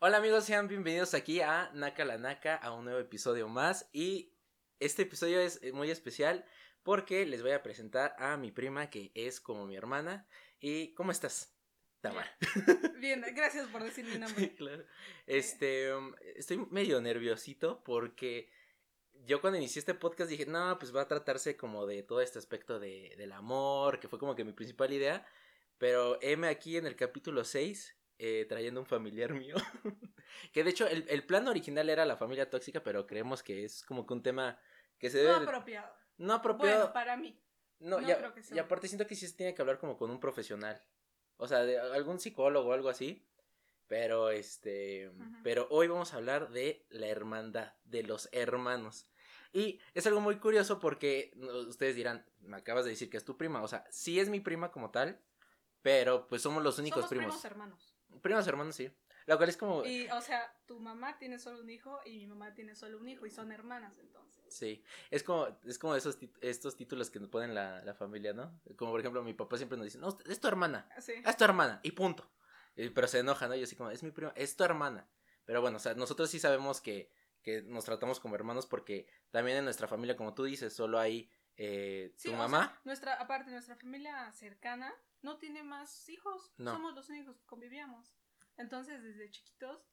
Hola amigos, sean bienvenidos aquí a Naka la Naka, a un nuevo episodio más. Y este episodio es eh, muy especial porque les voy a presentar a mi prima que es como mi hermana. ¿Y cómo estás? Tamara. Bien, gracias por decir mi nombre. Sí, claro. Este, um, estoy medio nerviosito porque yo cuando inicié este podcast dije, no, pues va a tratarse como de todo este aspecto de, del amor, que fue como que mi principal idea. Pero heme aquí en el capítulo 6 eh, trayendo un familiar mío. que de hecho el, el, plan original era la familia tóxica, pero creemos que es como que un tema que se debe... No apropiado. No apropiado. Bueno, para mí. No, No ya- creo que sea. y aparte siento que sí se tiene que hablar como con un profesional. O sea, de algún psicólogo o algo así. Pero este. Pero hoy vamos a hablar de la hermandad, de los hermanos. Y es algo muy curioso porque ustedes dirán, me acabas de decir que es tu prima. O sea, sí es mi prima como tal. Pero pues somos los únicos Somos primos. primos hermanos. Primos hermanos, sí. Lo cual es como. Y, o sea, tu mamá tiene solo un hijo y mi mamá tiene solo un hijo y son hermanas, entonces. Sí, es como, es como esos estos títulos que nos ponen la, la familia, ¿no? Como por ejemplo, mi papá siempre nos dice, no, es tu hermana. Sí. Es tu hermana, y punto. Pero se enoja, ¿no? Y así como, es mi prima, es tu hermana. Pero bueno, o sea, nosotros sí sabemos que, que nos tratamos como hermanos porque también en nuestra familia, como tú dices, solo hay eh, Sí, tu o mamá. sea, nuestra, aparte, nuestra familia cercana no tiene más hijos. No. Somos los únicos que convivíamos. Entonces, desde chiquitos,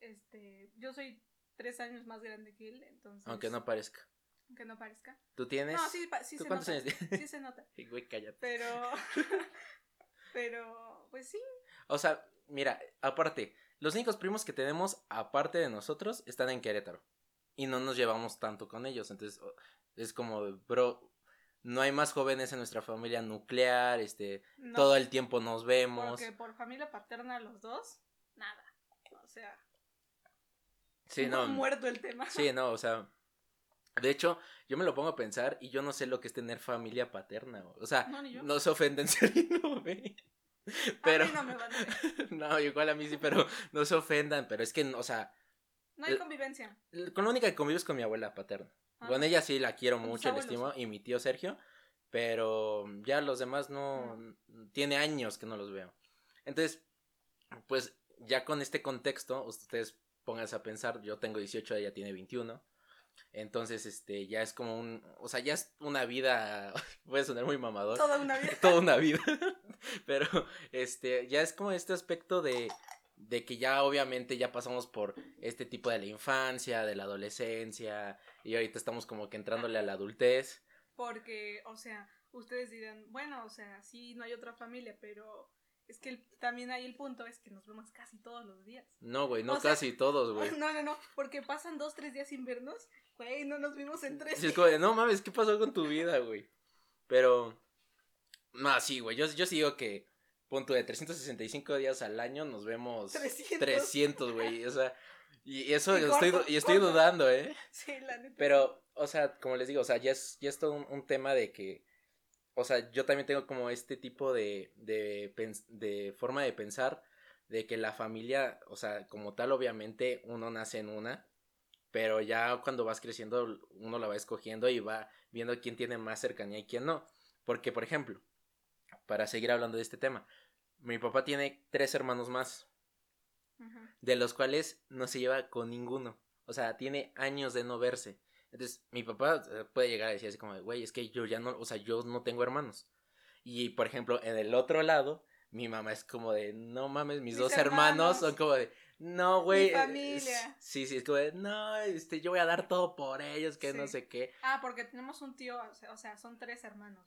este, yo soy tres años más grande que él, entonces. aunque no parezca. aunque no parezca. ¿Tú tienes? No, sí, sí ¿Tú se cuántos nota. años? Sí se nota. Güey, cállate. Pero. pero, pues sí. O sea, mira, aparte, los únicos primos que tenemos, aparte de nosotros, están en Querétaro. Y no nos llevamos tanto con ellos. Entonces, es como, bro, no hay más jóvenes en nuestra familia nuclear, este, No, todo el tiempo nos vemos. Porque por familia paterna los dos, nada. O sea, Sí, no. muerto el tema. Sí, no, o sea. De hecho, yo me lo pongo a pensar y yo no sé lo que es tener familia paterna. O sea, No, se ofenden si. Pero. A mí no me van a ver. no, igual a mí sí, pero no se ofendan. Pero es que, o sea, No hay Eh, convivencia. con la única que convivo es con mi abuela paterna. Ah. Con ella sí la quiero mucho, la estimo. Y mi tío Sergio. Pero ya los demás no. Tiene años que no los veo. Entonces, pues ya con este contexto, ustedes pónganse a pensar. Yo tengo 18, ella tiene 21. Entonces, este, ya es como un. O sea, ya es una vida. Puede sonar muy mamador. Toda una vida. toda una vida. Pero, este, ya es como este aspecto de, de que ya obviamente ya pasamos por este tipo de la infancia, de la adolescencia, y ahorita estamos como que entrándole a la adultez. Porque, o sea, ustedes dirán, bueno, o sea, sí, no hay otra familia, pero es que el- también hay el punto, es que nos vemos casi todos los días. No, güey, no O sea, casi todos, güey. No, no, no, porque pasan dos, tres días sin vernos, güey, no nos vimos en tres Sí, es como de, no mames, ¿qué pasó con tu vida, güey? Pero, no, sí, güey, yo, yo sí digo que, punto de 365 días al año nos vemos 300. 300, güey, o sea, y eso Y estoy, y estoy corto. dudando, ¿eh? Sí, la neta. Pero, o sea, como les digo, o sea, ya es, ya es todo un, un tema de que, o sea, yo también tengo como este tipo de, de, de forma de pensar, de que la familia, o sea, como tal, obviamente, uno nace en una, pero ya cuando vas creciendo, uno la va escogiendo y va viendo quién tiene más cercanía y quién no. Porque, por ejemplo, para seguir hablando de este tema, mi papá tiene tres hermanos más de los cuales no se lleva con ninguno. O sea, tiene años de no verse. Entonces, mi papá eh, puede llegar a decir así como, de, güey, es que yo ya no, o sea, yo no tengo hermanos. Y, por ejemplo, en el otro lado, mi mamá es como de, no mames, mis, Mis dos hermanos. hermanos. son como de, no, güey. Mi eh, familia. sí, sí, es como de, no, este, yo voy a dar todo por ellos, que no sé qué. Ah, porque tenemos un tío, o sea, son tres hermanos.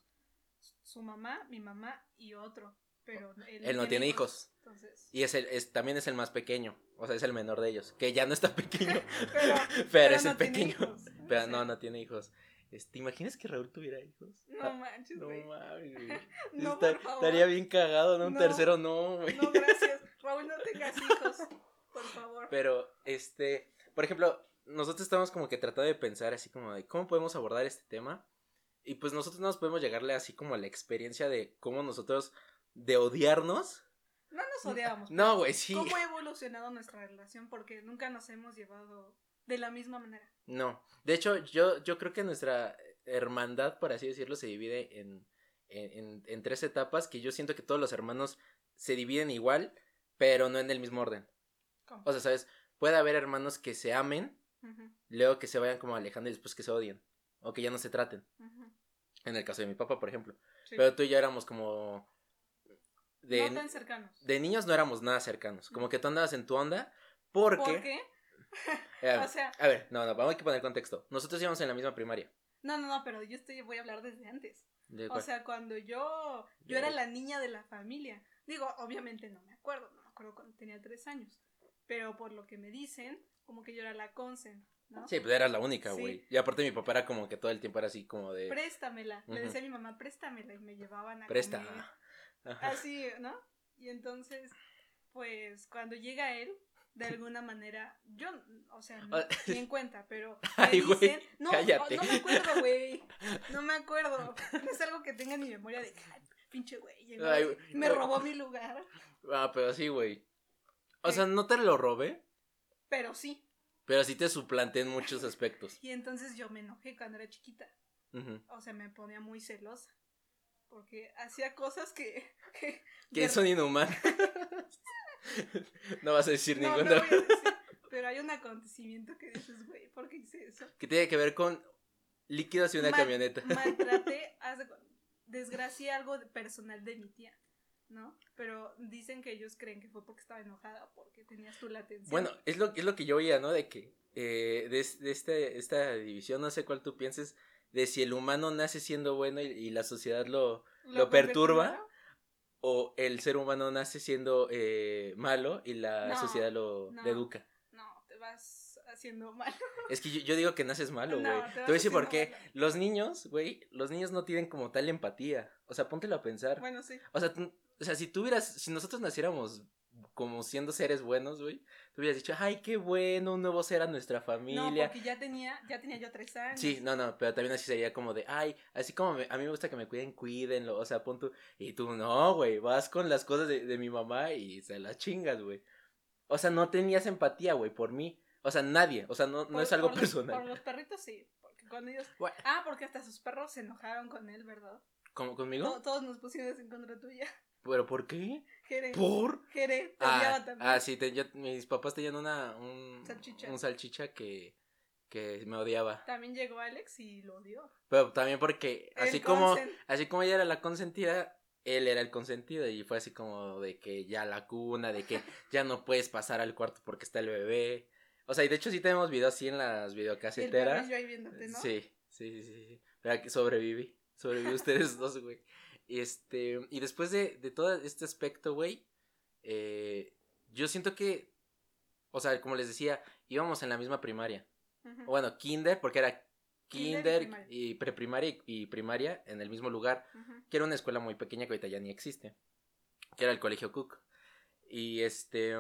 Su mamá, mi mamá y otro. Pero él, Él no tiene hijos. Entonces. Y es el, es, también es el más pequeño, o sea, es el menor de ellos, que ya no está pequeño, Pero, pero, pero es no el pequeño. hijos. Pero no, no tiene hijos. Este, ¿Te imaginas que Raúl tuviera hijos? No Ah, manches, No güey. mames, güey. No, Está- por favor. Estaría bien cagado, ¿no? Un No. tercero no, güey. No, gracias. Raúl, no tengas hijos. Por favor. Pero, este, por ejemplo, nosotros estamos como que tratando de pensar así como de cómo podemos abordar este tema. Y pues nosotros no nos podemos llegarle así como a la experiencia de cómo nosotros, de odiarnos. No nos odiábamos. No, güey, sí. ¿Cómo ha evolucionado nuestra relación? Porque nunca nos hemos llevado de la misma manera. No. De hecho, yo, yo creo que nuestra hermandad, por así decirlo, se divide en, en, tres etapas que yo siento que todos los hermanos se dividen igual, pero no en el mismo orden. ¿Cómo? O sea, ¿sabes? Puede haber hermanos que se amen, luego que se vayan como alejando y después que se odien. O que ya no se traten. En el caso de mi papá, por ejemplo. sí. Pero tú y yo éramos como... De, no tan cercanos. de niños no éramos nada cercanos. Como que tú andabas en tu onda porque... ¿Por qué? Eh, O sea- a ver, no, no, vamos a poner contexto. Nosotros íbamos en la misma primaria. No, no, no, pero yo estoy, voy a hablar desde antes. ¿De O sea, cuando yo, yo era la niña de la familia. Digo, obviamente no me acuerdo, no me acuerdo cuando tenía tres años. Pero por lo que me dicen, como que yo era la consen, ¿no? Sí, pues eras la única, Sí. güey. Y aparte mi papá era como que todo el tiempo era así como de... Préstamela. Le Ujú. decía a mi mamá, préstamela. Y me llevaban a Presta. comer. Ajá. Así, ¿no? Y entonces, pues, cuando llega él, de alguna manera, yo, o sea, no, Ah. ni en cuenta, pero me Ay, dicen, no, cállate. no me acuerdo, güey, no me acuerdo, no es algo que tenga en mi memoria de, "Ay, pinche güey, me robó mi lugar, Ah, pero sí, güey. O Sí. sea, no te lo robé, pero sí, pero sí te suplanté en muchos aspectos. y entonces yo me enojé cuando era chiquita, o sea, me ponía muy celosa, porque hacía cosas que... que son inhumanos. no vas a decir no, no ninguna. voy a decir, pero hay un acontecimiento que dices, güey, ¿por qué hice eso? que tiene que ver con líquidos y una Mal- camioneta. maltraté, desgracié algo personal de mi tía, ¿no? Pero dicen que ellos creen que fue porque estaba enojada, porque tenías tú la atención. Bueno, es lo, es lo que yo oía, ¿no? De que eh, de, de este, esta división, no sé cuál tú pienses, de si el humano nace siendo bueno y, y la sociedad lo... lo perturba. o el ser humano nace siendo eh, malo y la No, sociedad lo, no. lo educa. No, te vas haciendo mal. Es que yo, yo digo que naces malo, No, güey. te voy a decir por qué. malo. Los niños, güey, los niños no tienen como tal empatía. O sea, póntelo a pensar. Bueno, sí. O sea, o sea, si tuvieras, si nosotros naciéramos como siendo seres buenos, güey, tú hubieras dicho, ay, qué bueno, un nuevo ser a nuestra No, familia. porque ya tenía, ya tenía yo tres años. Sí, no, no, pero también así sería como de, ay, así como me- a mí me gusta que me cuiden, cuídenlo, o sea, pon tú, y tú, no, güey, vas con las cosas de, de mi mamá y se las chingas, güey. O sea, no tenías empatía, güey, por mí. O sea, nadie, o sea, no, no es algo por los- personal. por los perritos sí, porque cuando ellos... Bueno. Ah, porque hasta sus perros se enojaron con él, ¿verdad? ¿Cómo conmigo? To- todos nos pusimos en contra tuya. ¿Pero por qué? Jere, ¿Por? Jere, Ah, también. ah, sí, te- yo- mis papás tenían una, un Salchicha. un salchicha que, que me odiaba. También llegó Alex y lo odió. Pero también porque, El así como, así como ella era la consentida, él era el consentido y fue así como de que ya la cuna, de que ya no puedes pasar al cuarto porque está el bebé. O sea, y de hecho sí tenemos videos así en las el videocaseteras. perro y yo ahí viéndote, ¿no? Sí, sí, sí, sí, sí. Pero aquí sobreviví. Sobreviví ustedes dos, güey. Y Este, y después de, de todo este aspecto, güey, eh, yo siento que, o sea, como les decía, íbamos en la misma primaria. O Bueno, kinder, porque era Kinder y kinder primaria. y preprimaria y, y primaria en el mismo lugar, que era una escuela muy pequeña que ahorita ya ni existe, que era el Colegio Cook. Y este,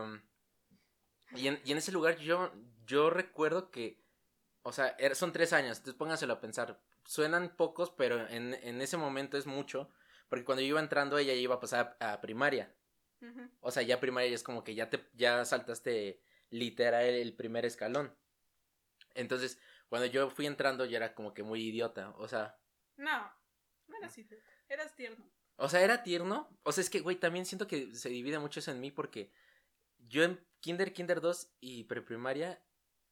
y en, y en ese lugar yo, yo recuerdo que, o sea, era- son tres años, entonces pónganselo a pensar, suenan pocos, pero en, en ese momento es mucho, porque cuando yo iba entrando ella iba a pasar a, a primaria. O sea, ya primaria ya es como que ya te ya saltaste literal el primer escalón. Entonces, cuando yo fui entrando ya era como que muy idiota, o sea, No, no eras idiota, eras tierno. o sea, era tierno. O sea, es que güey, también siento que se divide mucho eso en mí porque yo en kinder, kinder 2 y preprimaria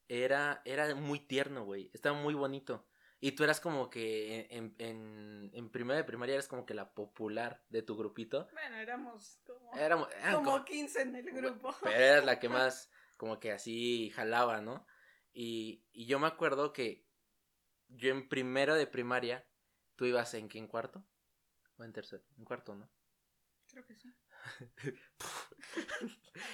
era era muy tierno, güey, estaba muy bonito. Y tú eras como que en, en, en primera de primaria eras como que la popular de tu grupito. Bueno, éramos como, Éramos, eran como como- 15 en el grupo. Pero eras la que más como que así jalaba, ¿no? Y, y yo me acuerdo que yo en primero de primaria, ¿tú ibas en qué? ¿En cuarto? ¿O en tercero? En cuarto, ¿no? Creo que sí.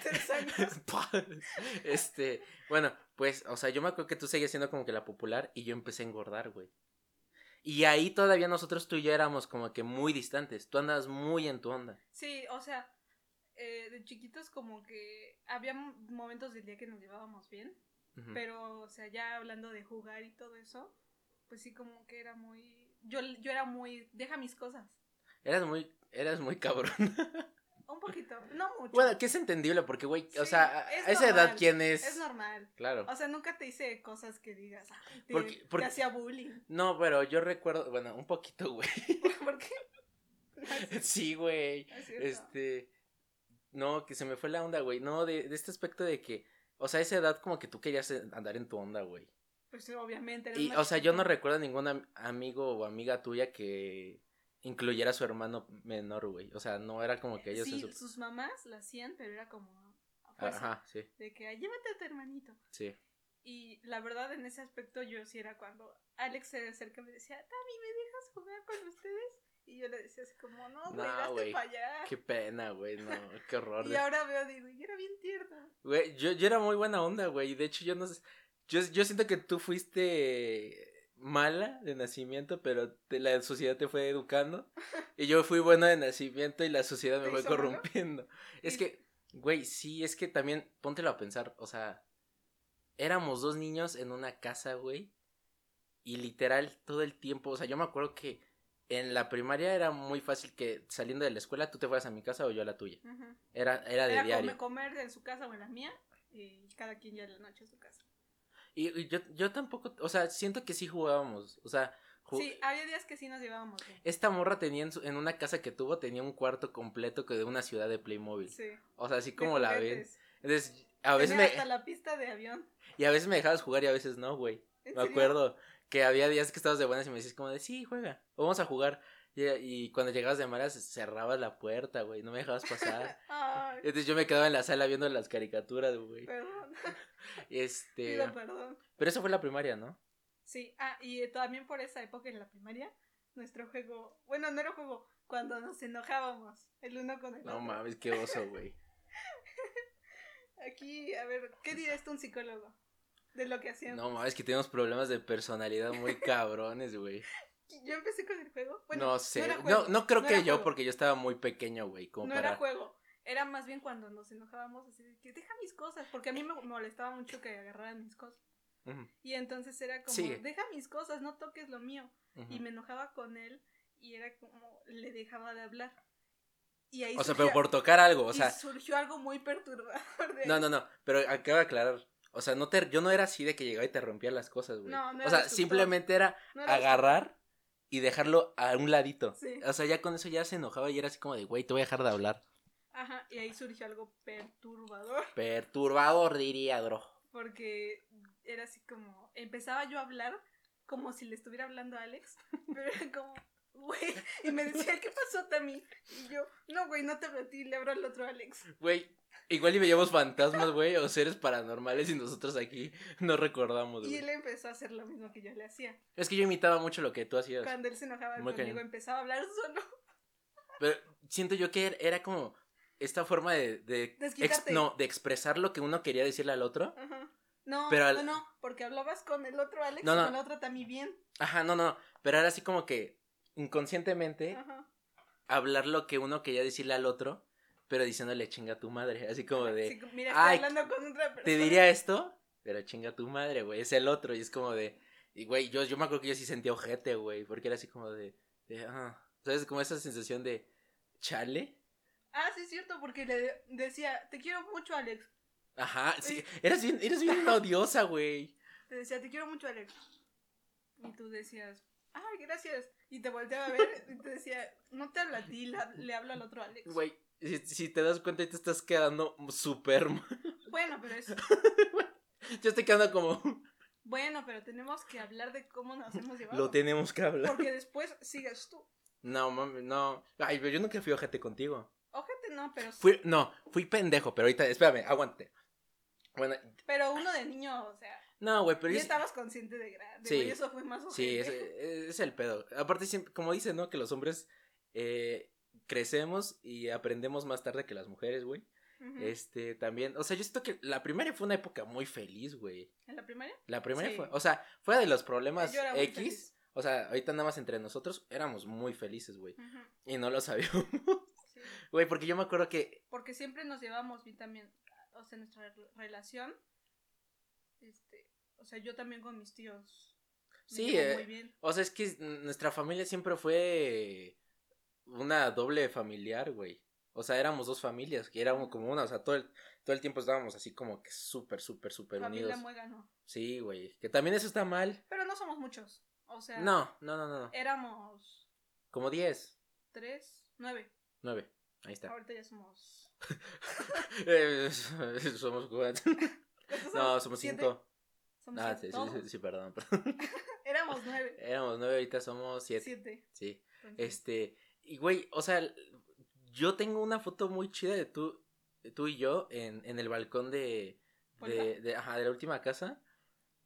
Tres años. este, bueno, pues, o sea, yo me acuerdo que tú seguías siendo como que la popular y yo empecé a engordar, güey. Y ahí todavía nosotros tú y yo éramos como que muy distantes. Tú andabas muy en tu onda. Sí, o sea, eh, de chiquitos como que había momentos del día que nos llevábamos bien, pero, o sea, ya hablando de jugar y todo eso, pues sí como que era muy... Yo, yo era muy... Deja mis cosas. Eras muy, eras muy cabrón. Mucho. bueno, que es entendible porque, güey, o sea, a, es a esa edad, ¿quién es? Es normal. Claro. O sea, nunca te hice cosas que digas, "Ay, te, Porque- te porque- hacía bullying. No, pero yo recuerdo, bueno, un poquito, güey. ¿Por qué? No sí, güey. es. Este, no, que se me fue la onda, güey. No, de, de este aspecto de que O sea, a esa edad como que tú querías eh, andar en tu onda, güey. Pues sí, obviamente. Y, o sea, yo no recuerdo ningún am- amigo o amiga tuya que incluyera a su hermano menor, güey. O sea, no era como que ellos... Sí, sus mamás la hacían, pero era como a fuerza, Ajá, sí, de que "Ay, llévate a tu hermanito. sí. Y la verdad, en ese aspecto, yo sí era cuando Alex se acerca y me decía, Tami, ¿me dejas jugar con ustedes? Y yo le decía así como, no, güey, No, güey, para allá. Qué pena, güey, no, qué horror. Y de- ahora veo, digo, y era bien tierno. Güey, yo, yo era muy buena onda, güey. y De hecho, yo no sé. Yo, yo siento que tú fuiste mala de nacimiento, pero te- la sociedad te fue educando. Y yo fui buena de nacimiento y la sociedad me ¿Te fue malo? corrompiendo. Es que, güey, sí, es que también, póntelo a pensar, o sea, éramos dos niños en una casa, güey. Y literal, todo el tiempo, o sea, yo me acuerdo que en la primaria era muy fácil que saliendo de la escuela tú te fueras a mi casa o yo a la tuya. Era, era de Era diario. come- comer en su casa o en la mía, y cada quien ya en la noche a su casa. Y, y yo, yo tampoco, o sea, siento que sí jugábamos. O sea, Sí, había días que sí nos llevábamos esta morra tenía en, su- en una casa que tuvo, tenía un cuarto completo que de una ciudad de Playmobil. Sí. O sea, así como la ven. Entonces, a veces me, hasta la pista de avión. y a veces me dejabas jugar y a veces no, güey. ¿En Me serio? acuerdo que había días que estabas de buenas y me decías como de, sí, juega, vamos a jugar. Y, y cuando llegabas de malas cerrabas la puerta, güey, no me dejabas pasar. Ay, Entonces yo me quedaba en la sala viendo las caricaturas, güey. perdón. Este, Pido perdón. pero eso fue la primaria, ¿no? Sí, ah, y eh, también por esa época en la primaria, nuestro juego, bueno, no era juego, cuando nos enojábamos, el uno con el No otro. mames, qué oso, güey. Aquí, a ver, ¿qué diría esto un psicólogo? De lo que hacíamos. No mames, que tenemos problemas de personalidad muy cabrones, güey. Yo empecé con el juego. Bueno, no sé. No, juego, no, creo no que yo, juego, porque yo estaba muy pequeño, güey. Como No para. era juego. Era más bien cuando nos enojábamos así de que deja mis cosas, porque a mí me molestaba mucho que agarraran mis cosas. Y entonces era como, Sigue. deja mis cosas, no toques lo mío. Y me enojaba con él y era como, le dejaba de hablar. Y ahí O sea, pero por tocar algo, o y sea. surgió algo muy perturbador de No, no, no. Pero acaba de aclarar. O sea, no te, yo no era así de que llegaba y te rompía las cosas, güey. No, no o sea, simplemente era No era agarrar y dejarlo a un ladito. Sí. O sea, ya con eso ya se enojaba y era así como de, güey, te voy a dejar de hablar. Ajá, y ahí surgió algo perturbador. Perturbador, diría Dro. Porque era así como, empezaba yo a hablar como si le estuviera hablando a Alex, pero era como, güey, y me decía, ¿qué pasó, Tami? Y yo, no, güey, no te ti, le hablo al otro Alex. Güey, igual y veíamos fantasmas, güey, o seres paranormales y nosotros aquí no recordamos, Y güey. él empezó a hacer lo mismo que yo le hacía. Es que yo imitaba mucho lo que tú hacías. Cuando él se enojaba Muy conmigo, cañón. empezaba a hablar solo. Pero siento yo que er- era como esta forma de, de ex- Desquitarte. no, de expresar lo que uno quería decirle al otro. Ajá. No, Pero al- no, no, porque hablabas con el otro Alex No, y con la otra Tami bien. Ajá, no, no, pero era así como que inconscientemente Ajá. hablar lo que uno quería decirle al otro, pero diciéndole chinga tu madre, así como de, Sí, mira, estoy "Ay, hablando con otra persona. te diría esto, pero chinga tu madre, güey, es el otro y es como de, y güey, yo, yo me acuerdo que yo sí sentía ojete, güey, porque era así como de, de ah, ¿sabes? Como esa sensación de, chale. Ah, sí, es cierto, porque le decía, te quiero mucho, Alex. Ajá, sí, eras bien, eras bien odiosa, güey. Te decía, te quiero mucho, Alex. Y tú decías, ay, gracias. Y te volteaba a ver y te decía, no te habla a ti, la- le habla al otro Alex. Güey, si, si te das cuenta, te estás quedando súper mal. Bueno, pero es. Yo estoy quedando como, Bueno, pero tenemos que hablar de cómo nos hemos llevado. lo tenemos que hablar. Porque después sigues tú. No, mami, no. Ay, pero yo nunca fui ojete contigo. Ojete no, pero. Fui, no, fui pendejo, pero ahorita, espérame, aguante. Bueno, Pero uno de niño, o sea. No, güey, pero ya yo- estabas consciente de grande. Sí. eso fue más. Sí, es, es el pedo. Aparte, siempre- como dicen, ¿no? Que los hombres eh, crecemos y aprendemos más tarde que las mujeres, güey. Este, también, o sea, yo siento que la primaria fue una época muy feliz, güey. ¿En la primaria? La primaria Sí. fue, o sea, fuera de los problemas Yo era muy X, feliz. o sea, ahorita nada más entre nosotros éramos muy felices, güey. Y no lo sabíamos. sí. Güey, porque yo me acuerdo que, Porque siempre nos llevamos bien también. O sea, nuestra re- relación. Este. O sea, yo también con mis tíos. me Sí, eh, muy bien. o sea, es que nuestra familia siempre fue una doble familiar, güey. O sea, éramos dos familias, que éramos como una, o sea, todo el, todo el tiempo estábamos así como que súper, súper, súper Familia unidos. muégano. Sí, güey, que también eso está mal. Pero no somos muchos. O sea, No, no, no, no, éramos Como 10, tres, nueve. 9, ahí está. Ahorita ya somos. Eh, Somos cuatro. No, somos siete. cinco. Somos Ah, sí, sí, sí, sí, perdón. perdón. Éramos nueve. Éramos nueve, ahorita somos siete. Siete. Sí. Entonces, Este, y güey, o sea, yo tengo una foto muy chida de tú, de tú y yo en, en el balcón de, de, de, ajá, de la última casa,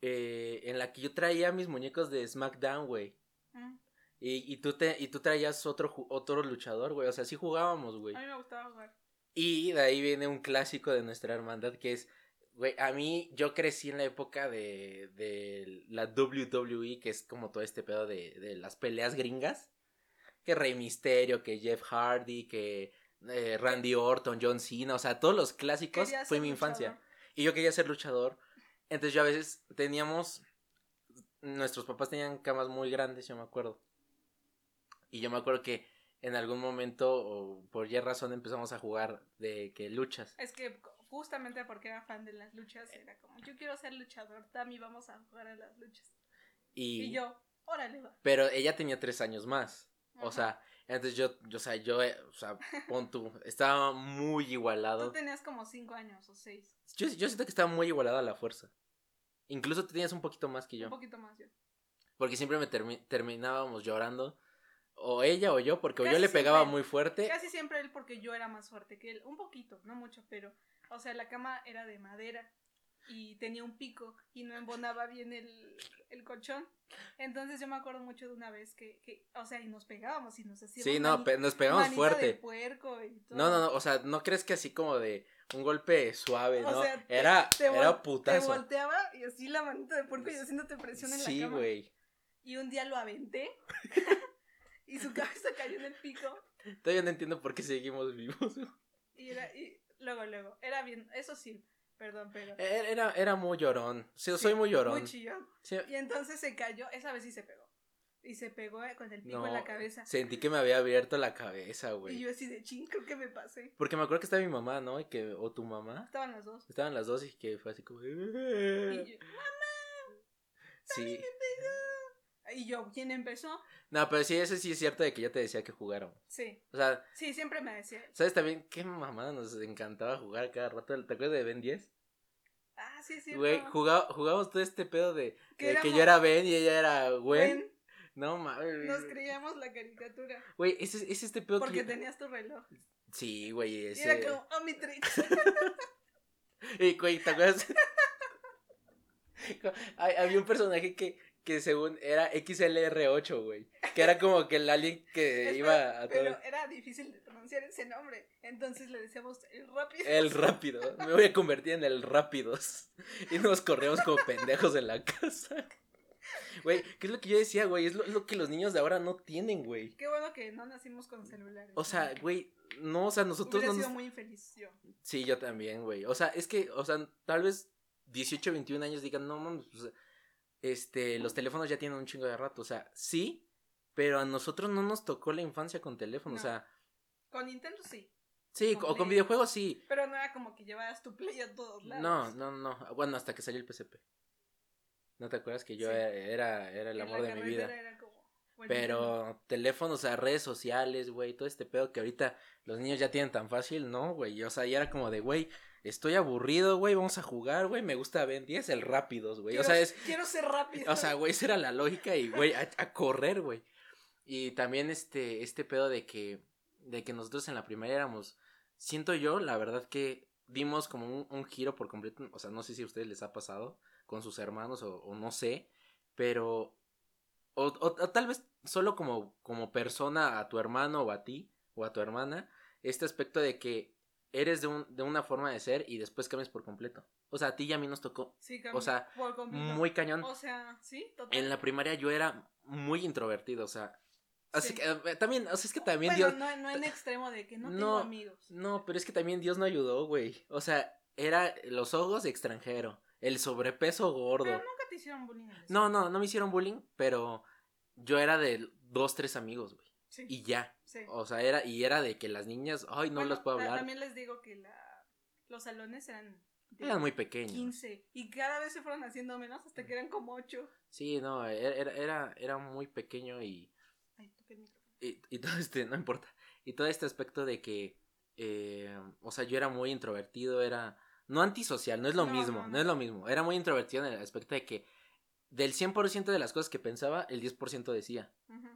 eh, en la que yo traía mis muñecos de SmackDown, güey. mm, Y, y, tú te, y tú traías otro, otro luchador, güey. O sea, sí jugábamos, güey. A mí me gustaba jugar. Y de ahí viene un clásico de nuestra hermandad que es, güey, a mí yo crecí en la época de, de la WWE, que es como todo este pedo de, de las peleas gringas. Que Rey Misterio, que Jeff Hardy, que eh, Randy Orton, John Cena, o sea, todos los clásicos Quería fue mi infancia. luchador. Y yo quería ser luchador. Entonces yo a veces teníamos, nuestros papás tenían camas muy grandes, yo me acuerdo. Y yo me acuerdo que en algún momento, o por ya razón, empezamos a jugar de que luchas. Es que justamente porque era fan de las luchas, era como, yo quiero ser luchador, Tami, vamos a jugar a las luchas. Y, Y, yo, órale, va. Pero ella tenía tres años más. O sea, entonces yo, yo, o sea, yo, eh, o sea, pon tú, estaba muy Tú igualado. tenías como cinco años o seis. Yo, yo siento que estaba muy igualado a la fuerza. Incluso tú tenías un poquito más que yo. Un poquito más yo. Porque siempre me termi- terminábamos llorando. O ella o yo, porque yo le pegaba siempre. muy fuerte. Casi siempre él porque yo era más fuerte que él. Un poquito, no mucho, pero. O sea, la cama era de madera y tenía un pico y no embonaba bien el, el colchón. Entonces yo me acuerdo mucho de una vez que, que o sea, y nos pegábamos y nos hacíamos Sí, no, pe- nos pegamos fuerte. de puerco y todo. No, no, no, o sea, no crees que así como de un golpe suave, O ¿no? sea, te- era, te era Te putazo. volteaba y así la manita de puerco y haciéndote presión en la Sí, cama. güey. Y un día lo aventé y su cabeza cayó en el pico. Todavía no entiendo por qué seguimos vivos. Y, era, y luego, luego, era bien, eso sí, perdón, pero... Era, era, era muy llorón. Sí, sí, soy muy llorón. Muy chillón. Sí, Y entonces se cayó, esa vez sí se pegó. Y se pegó eh, con el pico en la cabeza. sentí que me había abierto la cabeza, Y güey. yo así de ching, creo que me pasé. Porque me acuerdo que estaba mi mamá, ¿no? Y que, o tu mamá. Estaban las dos. Estaban las dos y que fue así como... Y yo, Sí. Y yo, ¿quién empezó? No, pero sí, eso sí es cierto de que yo te decía que jugaron. Sí, O sea, sí, siempre me decía. ¿sabes también qué mamada nos encantaba jugar cada rato? ¿Te acuerdas de Ben 10? Ah, sí, sí. Güey, jugábamos todo este pedo de, Que de que yo era Ben y ella era Gwen. Ven, No mames. nos creíamos la caricatura. Güey, ese es es este pedo Porque que. tenías tu reloj. Sí, güey, Y ese. era como, oh, mi trick. Ey, güey, ¿te acuerdas? Había un personaje que, que según era XLR8, güey. Que era como que el alien que Espera, iba a Pero todo. era difícil de pronunciar ese nombre. Entonces le decíamos el rápido. El rápido. Me voy a convertir en el rápidos. Y nos corríamos como pendejos en la casa. Güey, ¿qué es lo que yo decía, güey? Es lo, que los niños de ahora no tienen, güey. Qué bueno que no nacimos con celulares. O sea, güey, no, o sea, nosotros no sido nos... muy infeliz yo. Sí, yo también, güey. O sea, es que, o sea, tal vez 18, 21 años digan, no mames, pues, este, los teléfonos ya tienen un chingo de rato. O sea, sí, pero a nosotros no nos tocó la infancia con teléfono. O No. sea, Con Nintendo sí. sí, Con o con videojuegos sí. Pero no era como que llevaras tu play a todos lados. No, no, no. Bueno, hasta que salió el PSP. ¿No te acuerdas que yo Sí. era, era el En amor de mi vida? era como, o. Pero teléfonos a redes sociales, güey, todo este pedo que ahorita los niños ya tienen tan fácil, ¿no, güey? O sea, ya era como de, güey, estoy aburrido, güey, vamos a jugar, güey, me gusta Ben 10, el rápidos, güey. O sea, es, Quiero ser rápido. o sea, güey, esa era la lógica y, güey, a, a correr, güey. Y también este, este pedo de que, de que nosotros en la primaria éramos, siento yo, la verdad que dimos como un, un giro por completo, o sea, no sé si a ustedes les ha pasado con sus hermanos o, o no sé, pero, o, o- o tal vez solo como, como persona a tu hermano o a ti o a tu hermana, este aspecto de que eres de, un, de una forma de ser y después cambias por completo. O sea, a ti y a mí nos tocó Sí, o sea, por completo. muy cañón. O sea, sí, total. En la primaria yo era muy introvertido, o sea. Así Sí. que eh, también, o sea, es que también bueno, Dios. no, no en extremo de que no, tengo No, amigos. No, pero es que también Dios no ayudó, güey. O sea, era los ojos de extranjero, el sobrepeso gordo. Pero nunca te hicieron bullying. No, no, no me hicieron bullying, pero yo era de dos, tres amigos, güey. Sí, Y ya. sí. O sea, era, y era de que las niñas, ay, no Bueno, las puedo hablar. También les digo que la, los salones eran Eran muy pequeños. 15 y cada vez se fueron haciendo menos hasta que eran como 8. Sí, no, era, era, era, era muy pequeño y, Ay, toqué el micrófono. y, y todo este, no importa, y todo este aspecto de que, eh, o sea, yo era muy introvertido, era, no antisocial, no es lo No, mismo, no, no, no. es lo mismo. Era muy introvertido en el aspecto de que del 100% de las cosas que pensaba, el 10% decía. Ujú.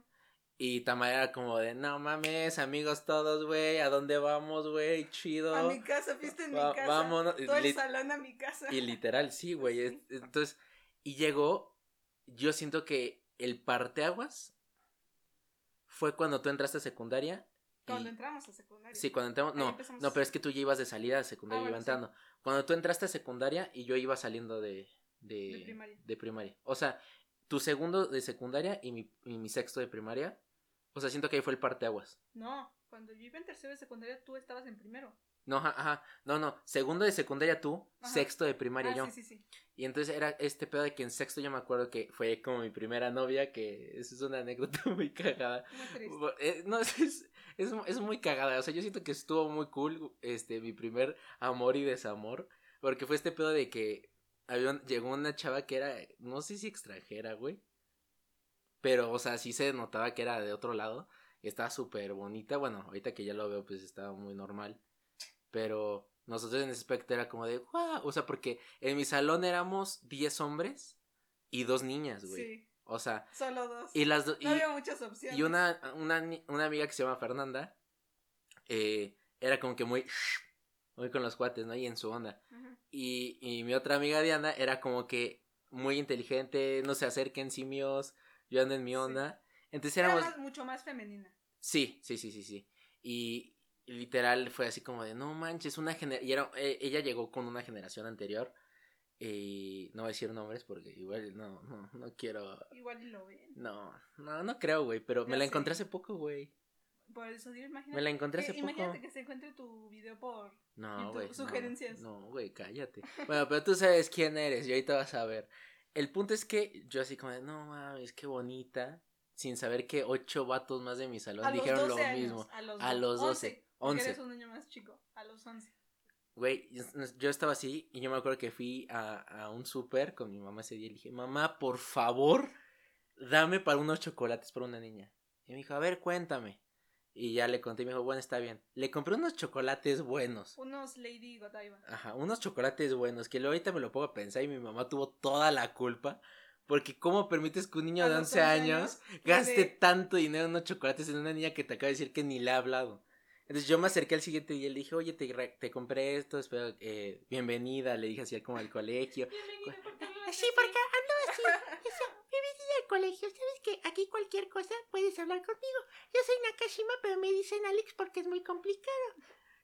Y Tamara era como de, no mames, amigos todos, güey, ¿a dónde vamos, güey? Chido. A mi casa, fiesta en Va- mi casa. vámonos. Todo el salón a mi casa. Y literal, sí, güey. Sí. es- Entonces, y llegó, yo siento que el parteaguas fue cuando tú entraste a secundaria. y- Cuando entramos a secundaria. Sí, cuando entramos, no, empezamos no, pero es que tú ya ibas de salida a secundaria, Ah, yo iba bueno, sí. entrando. Cuando tú entraste a secundaria y yo iba saliendo de, de, De primaria. de primaria. O sea, tu segundo de secundaria y mi, y mi sexto de primaria. O sea, siento que ahí fue el parteaguas. No, cuando yo iba en tercero de secundaria, tú estabas en primero. No, ajá, ajá, no, no, segundo de secundaria tú, Ajá. sexto de primaria ah, yo. sí, sí, sí. Y entonces era este pedo de que en sexto yo me acuerdo que fue como mi primera novia, que eso es una anécdota muy cagada. Muy triste. Eh, No, es, es, es, es muy cagada. O sea, yo siento que estuvo muy cool este mi primer amor y desamor. Porque fue este pedo de que había un- llegó una chava que era, no sé si extranjera, güey. Pero, o sea, sí se notaba que era de otro lado. Y estaba súper bonita. Bueno, ahorita que ya lo veo, pues estaba muy normal. Pero nosotros en ese aspecto era como de, wow. O sea, porque en mi salón éramos 10 hombres y dos niñas, güey. Sí, O sea, solo dos. y las dos. no había muchas opciones. Y una, una, una amiga que se llama Fernanda, eh, era como que muy, muy con los cuates, ¿no? Y en su onda. Y, y mi otra amiga Diana era como que muy inteligente, no se acerquen simios, yo ando en mi Sí. onda. Entonces Era éramos... más- mucho más femenina. Sí, sí, sí, sí, sí. Y, literal fue así como de, no manches, una generación... Y era, eh, ella llegó con una generación anterior. Y no voy a decir nombres porque igual no, no, no quiero... Igual y lo ven. No, no, no creo, güey, pero me la sé. encontré hace poco, güey. Por eso imagínate. Me la encontré hace poco. Imagínate que se encuentre tu video por. No, güey. sugerencias. No, güey, cállate. Bueno, pero tú sabes quién eres y ahorita vas a ver. El punto es que yo así como no mames, qué bonita. Sin saber que ocho vatos más de mi salón A dijeron 12 lo años, mismo. A los, A los 12, porque 11. Eres un niño más chico. A los 11. Güey, yo- yo estaba así y yo me acuerdo que fui a, a un súper con mi mamá ese día y le dije, mamá, por favor, dame para unos chocolates para una niña. Y me dijo, a ver, cuéntame. Y ya le conté y me dijo, bueno, está bien. Le compré unos chocolates buenos. Unos Lady Godiva. Ajá, unos chocolates buenos, que luego ahorita me lo pongo a pensar y mi mamá tuvo toda la culpa. Porque cómo permites que un niño de los 11 11 años años, gaste tanto dinero en unos chocolates en una niña que te acaba de decir que ni le ha hablado? Entonces yo me acerqué al siguiente día y le dije, oye, te, te compré esto, espero, eh, bienvenida, le dije así como al colegio. Bienvenido, ¿por qué hablas Sí, porque ando así. Al colegio. ¿Sabes que aquí cualquier cosa puedes hablar conmigo? Yo soy Nakashima, pero me dicen Alex porque es muy complicado.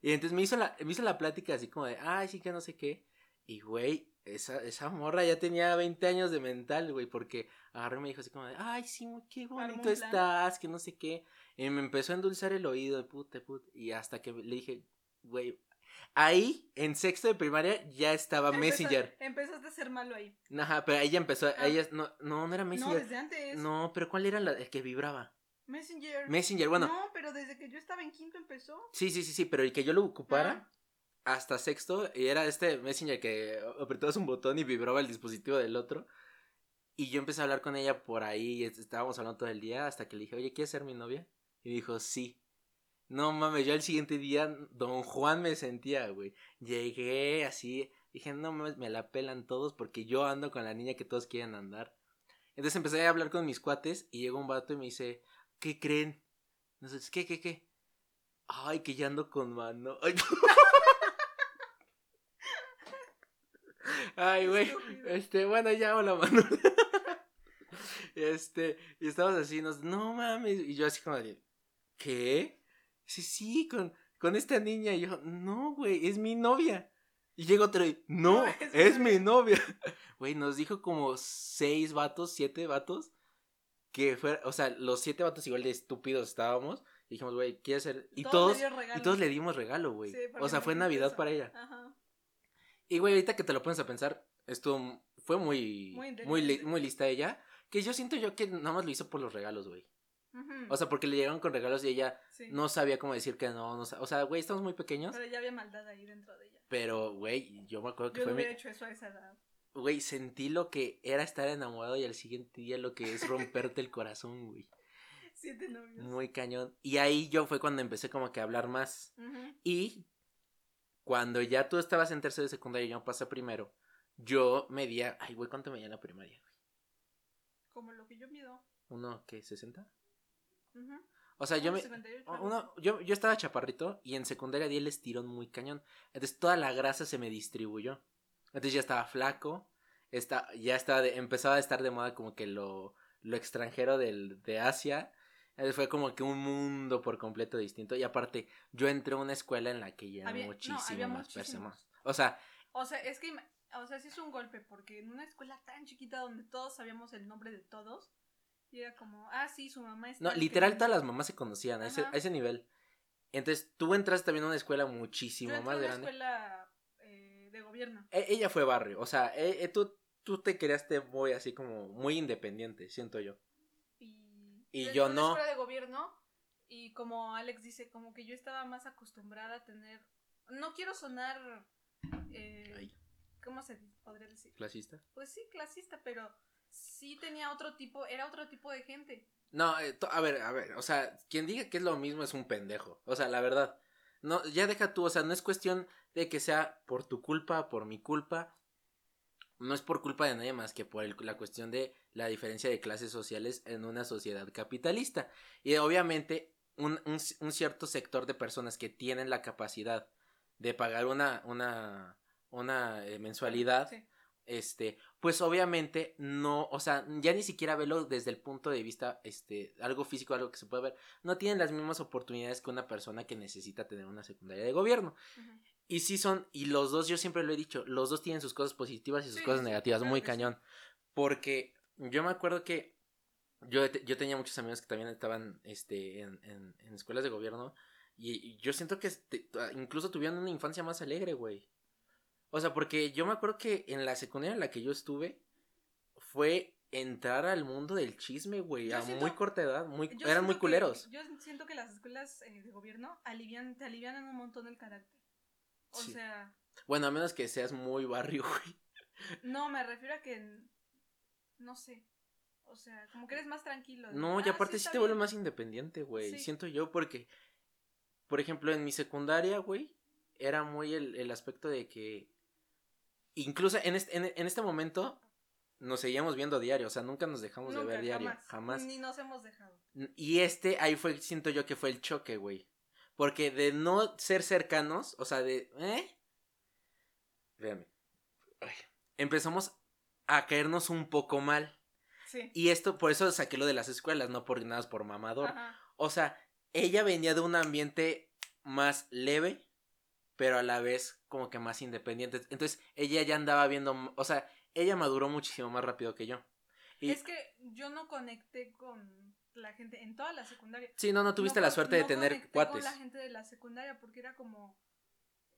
Y entonces me hizo la, me hizo la plática así como de, ay, sí que no sé qué. Y güey, esa, esa morra ya tenía 20 años de mental, güey, porque agarró y me dijo así como de, ay, sí, muy- qué bonito estás, que no sé qué. Y me empezó a endulzar el oído de puta, puta. Y hasta que le dije, güey, ahí, en sexto de primaria, ya estaba Empezó- Messenger. Empezaste a ser malo ahí. Ajá, pero ella empezó, Ah. ella, no, no, no era No, Messenger. desde antes. No, pero ¿cuál era la, el que vibraba? Messenger. Messenger, bueno, No, pero desde que yo estaba en quinto empezó. sí, sí, sí, sí, pero el que yo lo ocupara Ah. hasta sexto y era este Messenger que apretabas un botón y vibraba el dispositivo del otro. Y yo empecé a hablar con ella por ahí, estábamos hablando todo el día hasta que le dije, oye, ¿quieres ser mi novia? Y dijo, sí. No mames, yo el siguiente día, don Juan me sentía, güey. Llegué así, dije, no mames, me la pelan todos porque yo ando con la niña que todos quieren andar. Entonces empecé a hablar con mis cuates y llegó un vato y me dice, ¿qué creen? Entonces, ¿qué, qué, qué? Ay, que ya ando con mano. Ay, Ay, güey. Este, bueno, ya hola, mano. Este, y estábamos así, nos, no mames. Y yo así como de, ¿qué? Sí, sí, con, con esta niña. Y yo, no, güey, es mi novia. Y llega otro y, no, No, es, es mi novia. Güey, nos dijo como seis vatos, siete vatos. Que fuera, o sea, los siete vatos igual de estúpidos estábamos. Y dijimos, güey, ¿quieres ser? Y todos, y todos le dimos regalo, güey. Sí, o sea, fue Navidad eso. para ella. Ajá. Y güey, ahorita que te lo pones a pensar, estuvo, fue muy, Muy muy, li- muy lista ella. Que yo siento yo que nada más lo hizo por los regalos, güey. O sea, porque le llegaron con regalos y ella Sí. no sabía cómo decir que no, no O sea, güey, estamos muy pequeños. Pero ya había maldad ahí dentro de ella. Pero, güey, yo me acuerdo que Yo no fue mi... hubiera hecho eso a esa edad. Güey, sentí lo que era estar enamorado y al siguiente día lo que es romperte el corazón, güey. Siete novios. Muy cañón. Y ahí yo fue cuando empecé como que a hablar más. Y cuando ya tú estabas en tercero de secundaria y yo pasé primero, yo medía, ay, güey, ¿cuánto medía en la primaria? güey? Como lo que yo mido. ¿Uno, qué, 60? O sea, yo me... 58, algo Uno, yo, yo estaba chaparrito y en secundaria di el estirón muy cañón. Entonces toda la grasa se me distribuyó. Entonces ya estaba flaco. Está, ya estaba de- empezaba a estar de moda como que lo, lo extranjero del, de Asia. Entonces fue como que un mundo por completo distinto. Y aparte, yo entré a una escuela en la que ya Había- no, muchísimo había más personas. O sea, O sea, es que, o sea, sí es un golpe, porque en una escuela tan chiquita donde todos sabíamos el nombre de todos, y era como, ah, sí, su mamá está. no, literal todas las mamás se conocían a ese, a ese nivel. Entonces tú entraste también a una escuela muchísimo más una grande. escuela eh, de gobierno. E- ella fue barrio, o sea, e- e- tú, tú te creaste muy así como muy independiente, siento yo. Y, Y yo una no. escuela de gobierno, y como Alex dice, como que yo estaba más acostumbrada a tener. No quiero sonar. Eh, ¿Cómo se podría decir? clasista. Pues sí, clasista, pero sí tenía otro tipo, era otro tipo de gente. No, eh, a ver, a ver, o sea, quien diga que es lo mismo es un pendejo, o sea, la verdad. No, ya deja tú, o sea, no es cuestión de que sea por tu culpa, por mi culpa. No es por culpa de nadie más que por el- la cuestión de la diferencia de clases sociales en una sociedad capitalista. Y obviamente un, un un cierto sector de personas que tienen la capacidad de pagar una, una, una eh, mensualidad, Sí. Este, pues obviamente no, o sea, ya ni siquiera verlo desde el punto de vista, este, algo físico, algo que se puede ver, no tienen las mismas oportunidades que una persona que necesita tener una secundaria de gobierno. Y sí son, y los dos, yo siempre lo he dicho, los dos tienen sus cosas positivas y sus Sí, cosas sí, negativas, claro muy sí. cañón. Porque yo me acuerdo que yo, yo tenía muchos amigos que también estaban este, en, en- en escuelas de gobierno. Y, y yo siento que este, incluso tuvieron una infancia más alegre, güey. O sea, porque yo me acuerdo que en la secundaria en la que yo estuve fue entrar al mundo del chisme, güey, a siento- muy corta edad, muy, eran muy que- culeros. yo siento que las escuelas eh, de gobierno alivian, te alivianan un montón el carácter. O Sí. sea, Bueno, a menos que seas muy barrio, güey. no, me refiero a que, no sé, o sea, como que eres más tranquilo. de, No, y "Ah, aparte sí, te vuelve bien". más independiente, güey. Sí. Siento yo porque, por ejemplo, en mi secundaria, güey, era muy el, el aspecto de que, incluso en este, en, en este momento, nos seguíamos viendo diario, o sea, nunca nos dejamos de ver diario, jamás, jamás. Ni nos hemos dejado. Y este, ahí fue, siento yo que fue el choque, güey. Porque de no ser cercanos, o sea, de, ¿eh? Véame. Empezamos a caernos un poco mal. Sí. Y esto, por eso saqué lo de las escuelas, no por nada, por mamador. Ajá. O sea, ella venía de un ambiente más leve, pero a la vez como que más independiente. Entonces, ella ya andaba viendo, o sea, ella maduró muchísimo más rápido que yo. Y Es que yo no conecté con la gente en toda la secundaria. sí, no, no tuviste No la suerte de no tener conecté cuates. con la gente de la secundaria porque era como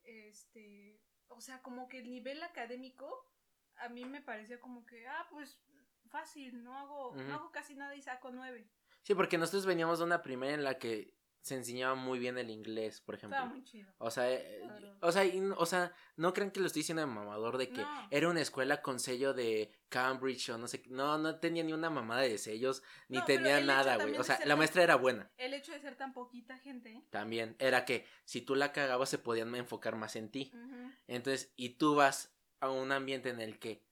este o sea como que el nivel académico a mí me parecía como que ah pues fácil no hago no hago casi nada y saco nueve Sí, porque nosotros veníamos de una primera en la que se enseñaba muy bien el inglés, por ejemplo. estaba muy chido O sea, eh, Claro. o sea, y o sea, no crean que lo estoy diciendo de mamador de que No. era una escuela con sello de Cambridge o no sé, qué. no, no tenía ni una mamada de sellos, ni No, tenía nada, güey. O sea, la tan- maestra era buena. el hecho de ser tan poquita gente También era que si tú la cagabas se podían enfocar más en ti. Entonces, y tú vas a un ambiente en el que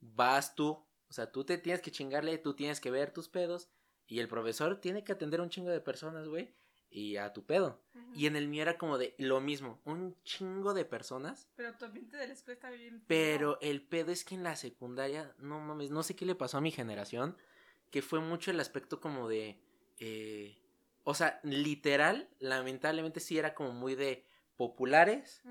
vas tú, o sea, tú te tienes que chingarle, tú tienes que ver tus pedos y el profesor tiene que atender a un chingo de personas, güey, y a tu pedo. Y en el mío era como de lo mismo, un chingo de personas, pero tu ambiente de la escuela está bien pero el pedo es que en la secundaria, no mames, no sé qué le pasó a mi generación, que fue mucho el aspecto como de, eh, o sea, literal, lamentablemente sí era como muy de populares,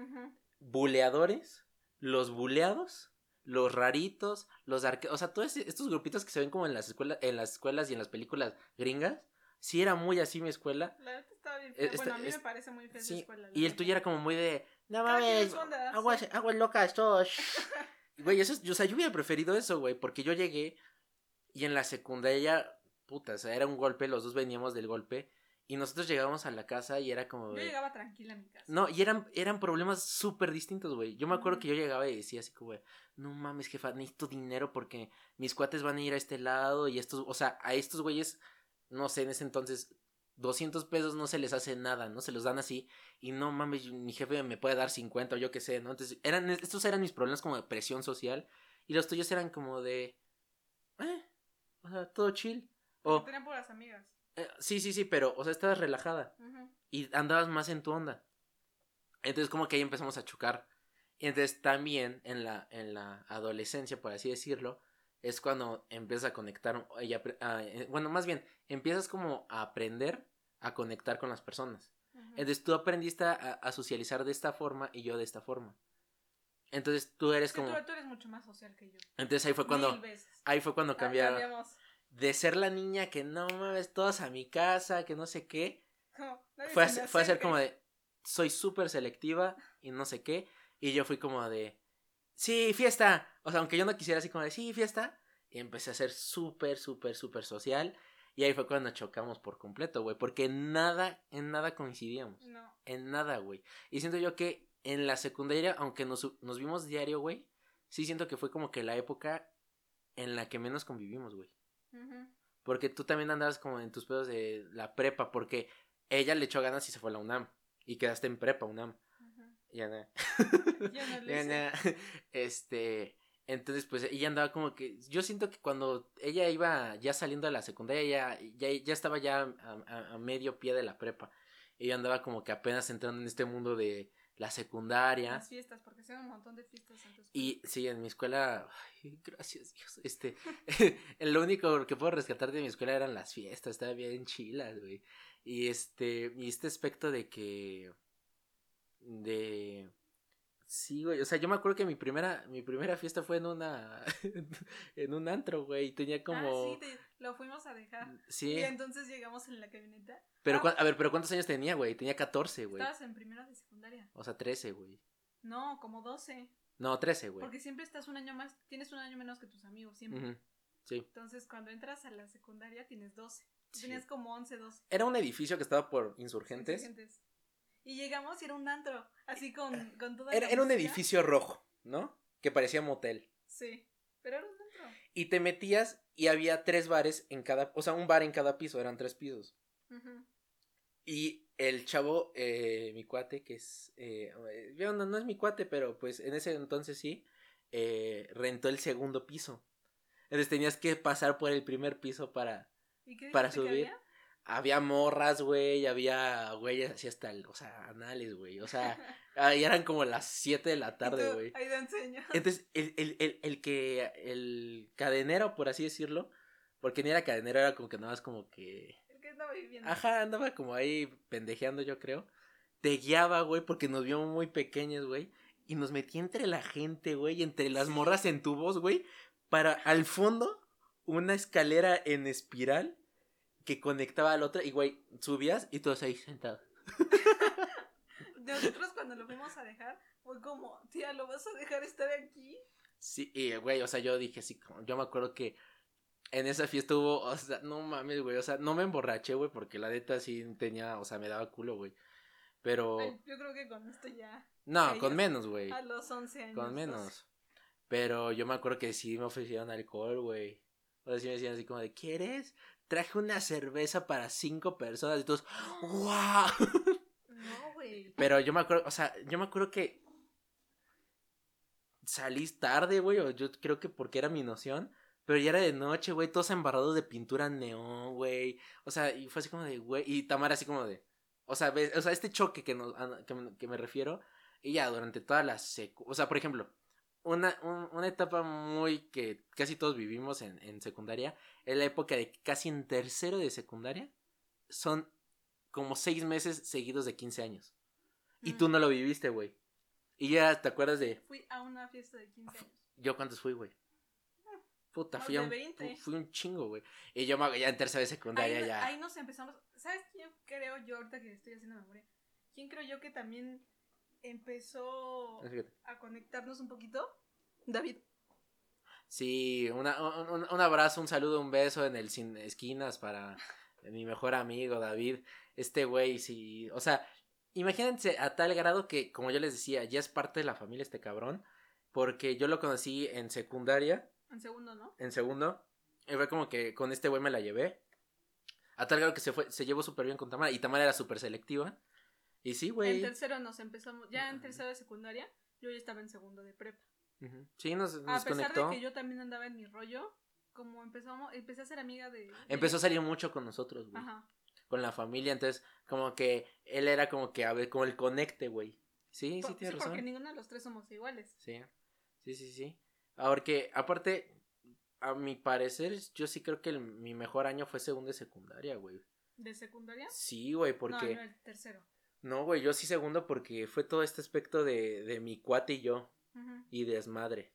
buleadores, los buleados, los raritos, los arque... O sea, todos estos grupitos que se ven como en las escuelas, en las escuelas y en las películas gringas, sí era muy así mi escuela. la neta estaba bien Eh, fea. esta- bueno a mí es- me parece muy fea Sí, escuela la y el tuyo era como muy de, no mames, aguas, sí. aguas locas, todos. Güey, eso es, yo, o sea, yo hubiera preferido eso, güey, porque yo llegué y en la secundaria, puta, o sea, era un golpe, los dos veníamos del golpe y nosotros llegábamos a la casa y era como yo llegaba tranquila a mi casa No, y eran, eran problemas súper distintos, güey. Yo me acuerdo que yo llegaba y decía así como, güey, no mames, jefa, necesito dinero porque mis cuates van a ir a este lado y estos, o sea, a estos güeyes, no sé, en ese entonces 200 pesos no se les hace nada, ¿no? Se los dan así y no mames, mi jefe me puede dar 50 o yo qué sé, ¿no? Entonces, eran, estos eran mis problemas como de presión social y los tuyos eran como de, eh, o sea, todo chill. O, Tenían puras amigas. eh, sí, sí, sí, pero, o sea, estabas relajada y andabas más en tu onda. Entonces como que ahí empezamos a chocar. Y entonces también en la, en la adolescencia, por así decirlo, es cuando empiezas a conectar, y apre- a- eh, bueno, más bien, empiezas como a aprender a conectar con las personas. Entonces tú aprendiste a, a socializar de esta forma y yo de esta forma. Entonces tú eres como... tú, tú eres mucho más social que yo. Entonces ahí fue cuando... Ahí fue cuando Ah, cambiamos. De ser la niña que no mames, todos a mi casa, que no sé qué, No, fue a, fue a ser como de soy súper selectiva y no sé qué y yo fui como de sí fiesta o sea aunque yo no quisiera así como de sí fiesta y empecé a ser súper súper súper social y ahí fue cuando chocamos por completo güey porque en nada en nada coincidíamos No. en nada güey y siento yo que en la secundaria aunque nos, nos vimos diario güey sí siento que fue como que la época en la que menos convivimos güey porque tú también andabas como en tus pedos de la prepa, porque ella le echó ganas y se fue a la UNAM. Y quedaste en prepa, UNAM. Ujú. Ya no. Yo no lo Ya hice. no. Este. Entonces, pues ella andaba como que. Yo siento que cuando ella iba ya saliendo de la secundaria, ya, ya, ya estaba ya a, a- a medio pie de la prepa. Ella andaba como que apenas entrando en este mundo de la secundaria. Las fiestas, porque se un montón de fiestas en tu escuela. Y sí, en mi escuela, ay, gracias Dios, este, lo único que puedo rescatar de mi escuela eran las fiestas, estaba bien chilas, güey. Y este, y este aspecto de que, de, sí, güey, o sea, yo me acuerdo que mi primera, mi primera fiesta fue en una, en un antro, güey, y tenía como, Ah, sí, te- lo fuimos a dejar. sí, Y entonces llegamos en la camioneta. pero, Ah, a ver, pero ¿cuántos años tenía, güey? Tenía 14, güey, Estabas en primero de secundaria. o sea, 13, güey. No, como 12. No, 13, güey. Porque siempre estás un año más, tienes un año menos que tus amigos, siempre. Sí. Entonces, cuando entras a la secundaria, tienes 12. Tú Sí. Tenías como 11, 12. Era un edificio que estaba por insurgentes. Insurgentes. Y llegamos y era un antro, así con, con toda Era, la era un edificio rojo, ¿no? Que parecía motel. Sí, pero era un antro. Y te metías y había tres bares en cada, o sea, un bar en cada piso, eran tres pisos. Ujú. Y el chavo, eh, mi cuate, que es, eh, yo no, no es mi cuate, pero pues en ese entonces sí, eh, rentó el segundo piso. Entonces tenías que pasar por el primer piso para, ¿Y qué Para dijiste que subir. había? Había morras, güey, había güeyes así hasta, el, o sea, anales, güey, o sea, ahí eran como las 7 de la tarde, güey. Ahí te enseño. Entonces, el, el, el, el que, el cadenero, por así decirlo, porque ni era cadenero, era como que nada más como que, El que estaba viviendo. ajá, andaba como ahí pendejeando, yo creo. Te guiaba, güey, porque nos vio muy pequeños, güey, y nos metía entre la gente, güey, entre las morras en tubos, güey, para al fondo una escalera en espiral que conectaba a la otra, y güey, subías y todos ahí sentados. Nosotros cuando lo fuimos a dejar, fue como, tía, ¿lo vas a dejar estar aquí? Sí, y güey, o sea, yo dije así, como, yo me acuerdo que en esa fiesta hubo, o sea, no mames, güey, o sea, no me emborraché, güey, porque la neta sí tenía, o sea, me daba culo, güey. Pero, Ay, yo creo que con esto ya, no, con menos, güey, a los 11 años. con 12. menos. Pero yo me acuerdo que sí me ofrecieron alcohol, güey. O sea, sí me decían así como de, ¿quieres? Traje una cerveza para cinco personas y todos, ¡wow! No, güey. Pero yo me acuerdo, o sea, yo me acuerdo que salí tarde, güey, o yo creo que porque era mi noción, pero ya era de noche, güey, todos embarrados de pintura neón, güey. O sea, y fue así como de, güey, y Tamara así como de, o sea, ves, o sea, este choque que, nos, que, me- que me refiero, y ya durante toda la secu, o sea, por ejemplo, una, un- una etapa muy que casi todos vivimos en, en secundaria, es la época de casi en tercero de secundaria son como seis meses seguidos de 15 años. Y Mm. tú no lo viviste, güey. Y ya te acuerdas de. Fui a una fiesta de 15 años. ¿Yo cuántos fui, güey? Puta, fui un, 20. fui un chingo, güey. Y yo me- ya en tercera de secundaria Ahí, ya. ahí nos empezamos. ¿Sabes quién creo yo ahorita que estoy haciendo memoria? ¿Quién creo yo que también empezó a conectarnos un poquito? David. Sí, una, un, un- abrazo, un saludo, un beso en el sin esquinas para mi mejor amigo David. Este güey, sí. O sea, imagínense a tal grado que, como yo les decía, ya es parte de la familia este cabrón. Porque yo lo conocí en secundaria. En segundo, ¿no? en segundo. Y fue como que con este güey me la llevé. A tal grado que se fue, se llevó súper bien con Tamara. Y Tamara era súper selectiva. Y sí, güey. En tercero nos empezamos, ya en tercero de secundaria, yo ya estaba en segundo de prepa. Sí, nos, A nos pesar conectó. de que yo también andaba en mi rollo, como empezamos, empecé a ser amiga de... Empezó a salir mucho con nosotros, güey. Ajá. Con la familia. Entonces, como que él era como que, a ver, como el conecte, güey. Sí, sí, tienes porque razón. ninguno de los tres somos iguales. Sí, sí, sí, sí. Porque, aparte, a mi parecer, yo sí creo que el- mi mejor año fue segundo de secundaria, güey. ¿De secundaria? Sí, güey, No, porque... no, el tercero. No, güey, yo sí segundo porque fue todo este aspecto de, de mi cuate y yo Y desmadre.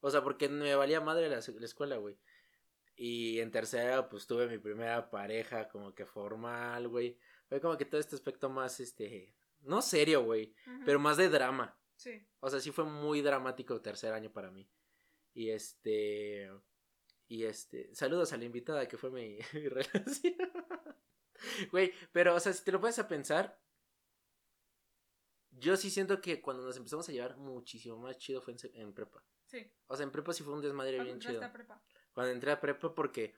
O sea, porque me valía madre la, la escuela, güey. Y en tercera, pues tuve mi primera pareja como que formal, güey. Fue como que todo este aspecto más, este, no serio, güey, pero más de drama. Sí. O sea, sí fue muy dramático el tercer año para mí. Y este. Y este. Saludos a la invitada que fue mi, mi relación. Güey, pero, o sea, si te lo puedes a pensar. Yo sí siento que cuando nos empezamos a llevar muchísimo más chido fue en, prepa. Sí. O sea, en prepa sí fue un desmadre Cuando bien chido. a prepa. Cuando entré a prepa porque.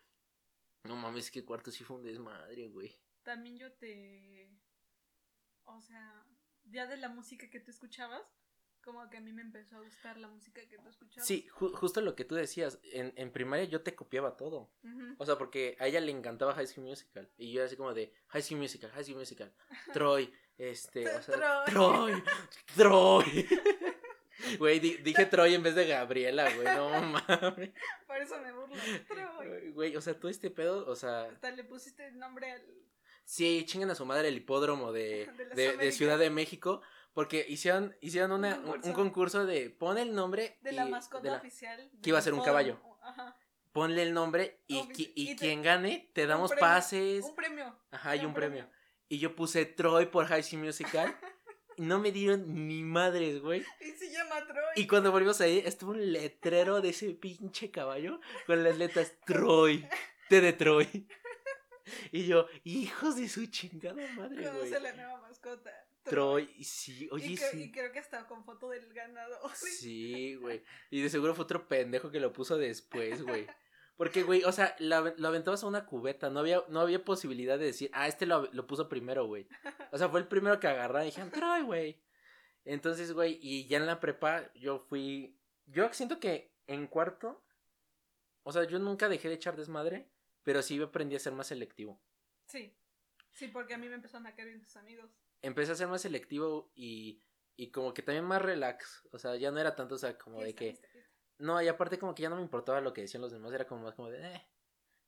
No mames, que cuarto sí fue un desmadre, güey. También yo te... O sea, ya de la música que tú escuchabas, como que a mí me empezó a gustar la música que tú escuchabas. Sí, ju- justo lo que tú decías. En, en primaria yo te copiaba todo. O sea, porque a ella le encantaba High School Musical. Y yo así como de High School Musical, High School Musical. Troy, este, o sea, Troy, Troy. Güey, di- dije Troy en vez de Gabriela, güey, no mames. Por eso me burlo. Troy. Güey, o sea, todo este pedo, o sea, Hasta le pusiste el nombre al... sí, chingan a su madre el hipódromo de, De. Ciudad de México. Porque hicieron, hicieron una, Un un, un concurso. de pon el nombre De y- la mascota la- oficial. que iba a ser un caballo. Ajá. ponle el nombre y, y y quien gane te damos premio, pases. Un premio. Ajá, y un un premio. Y yo puse Troy por High School Musical. y no me dieron ni madres, güey. Y se llama Troy. Y cuando volvimos ahí, estuvo un letrero de ese pinche caballo con las letras Troy. T de Troy. Y yo, hijos de su chingada madre, güey. Conoce la nueva mascota. Troy, y sí, oye, y, creo, y sí. creo que hasta con foto del ganador. Sí, güey. Y de seguro fue otro pendejo que lo puso después, güey. Porque, güey, o sea, lo, ave- lo aventabas a una cubeta. No había, no había posibilidad de decir, ah, este lo, lo puso primero, güey. O sea, fue el primero que agarraron y dijeron, Troy, güey. Entonces, güey, y ya en la prepa yo fui. Yo siento que en cuarto. O sea, yo nunca dejé de echar desmadre. Pero sí aprendí a ser más selectivo. Sí. Sí, porque a mí me empezaron a caer bien tus amigos. Empecé a ser más selectivo y. Y como que también más relax. O sea, ya no era tanto, o sea, como de que. No, y aparte como que ya no me importaba lo que decían los demás, era como más como de, eh,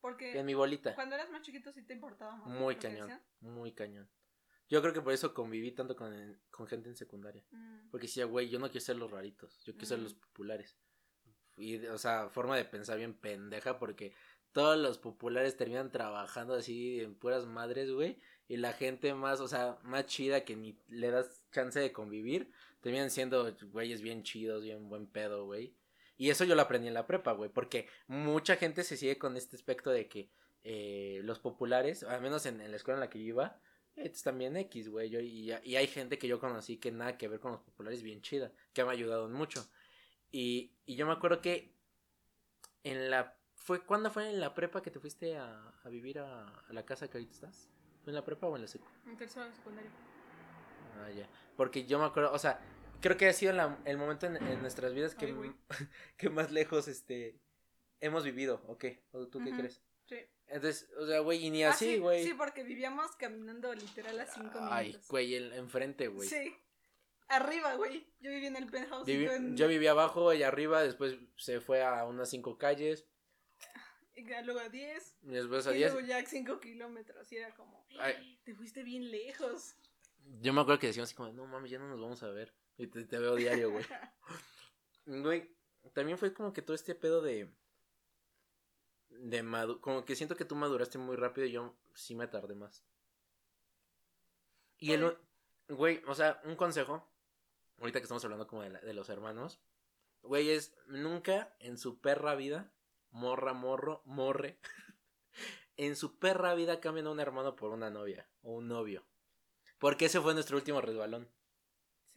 Porque en mi bolita. cuando eras más chiquito sí te importaba más. Muy cañón, decían. muy cañón. Yo creo que por eso conviví tanto con, con gente en secundaria. Mm. Porque decía, güey, yo no quiero ser los raritos, yo quiero ser Ujú. los populares. Y, o sea, forma de pensar bien pendeja porque todos los populares terminan trabajando así en puras madres, güey. Y la gente más, o sea, más chida que ni le das chance de convivir, terminan siendo güeyes bien chidos, bien buen pedo, güey. Y eso yo lo aprendí en la prepa, güey, porque mucha gente se sigue con este aspecto de que eh, los populares, al menos en, en la escuela en la que yo iba, eh, pues, también X, güey. Y, y hay gente que yo conocí que nada que ver con los populares bien chida, que me ha ayudado mucho. Y, y yo me acuerdo que en la... fue ¿Cuándo fue en la prepa que te fuiste a, a vivir a, a la casa que ahorita estás? ¿Fue en la prepa o en la secu? En tercero secundaria. Ah, ya. Porque yo me acuerdo, o sea, creo que ha sido la- el momento en, en nuestras vidas que, Ay, güey. que más lejos este hemos vivido, ¿o qué? ¿O tú qué crees? Sí. Entonces, o sea, güey, y ni Ah, así, sí, güey. Sí, porque vivíamos caminando literal a cinco Ay, minutos. güey, el, enfrente, güey. Sí. Arriba, güey. Yo vivía en el penthouse. Vivi- en- Yo vivía abajo y arriba, después se fue a unas cinco calles, y Luego a 10. y después a Y diez. luego ya 5 kilómetros. Y era como, Ay. te fuiste bien lejos. Yo me acuerdo que decíamos así como, no mames, ya no nos vamos a ver. Y te, te veo diario, güey. Güey, también fue como que todo este pedo de. De madu como que siento que tú maduraste muy rápido y yo sí me tardé más. Y el. Güey, o sea, un consejo. Ahorita que estamos hablando como de, la- de los hermanos. Güey, es nunca en su perra vida, morra, morro, morre. en su perra vida cambien a un hermano por una novia o un novio. Porque ese fue nuestro último resbalón.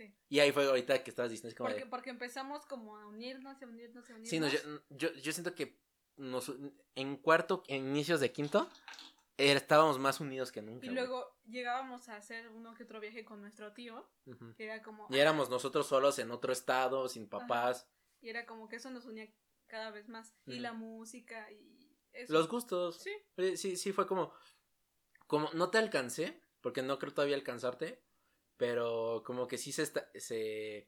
Sí. Y ahí fue ahorita que estabas diciendo es como de- Porque, porque empezamos como a unirnos, a unirnos, a unirnos. Sí, no, yo, yo, yo siento que nos, en cuarto, en inicios de quinto, estábamos más unidos que nunca. Y güey. luego llegábamos a hacer uno que otro viaje con nuestro tío, Ujú. que era como... Y éramos nosotros solos en otro estado, sin papás. Y era como que eso nos unía cada vez más. Y Ujú. la música y eso. Los gustos. Sí. Eh, Sí, sí, fue como. Como no te alcancé, porque no creo todavía alcanzarte. Pero como que sí se, esta- se,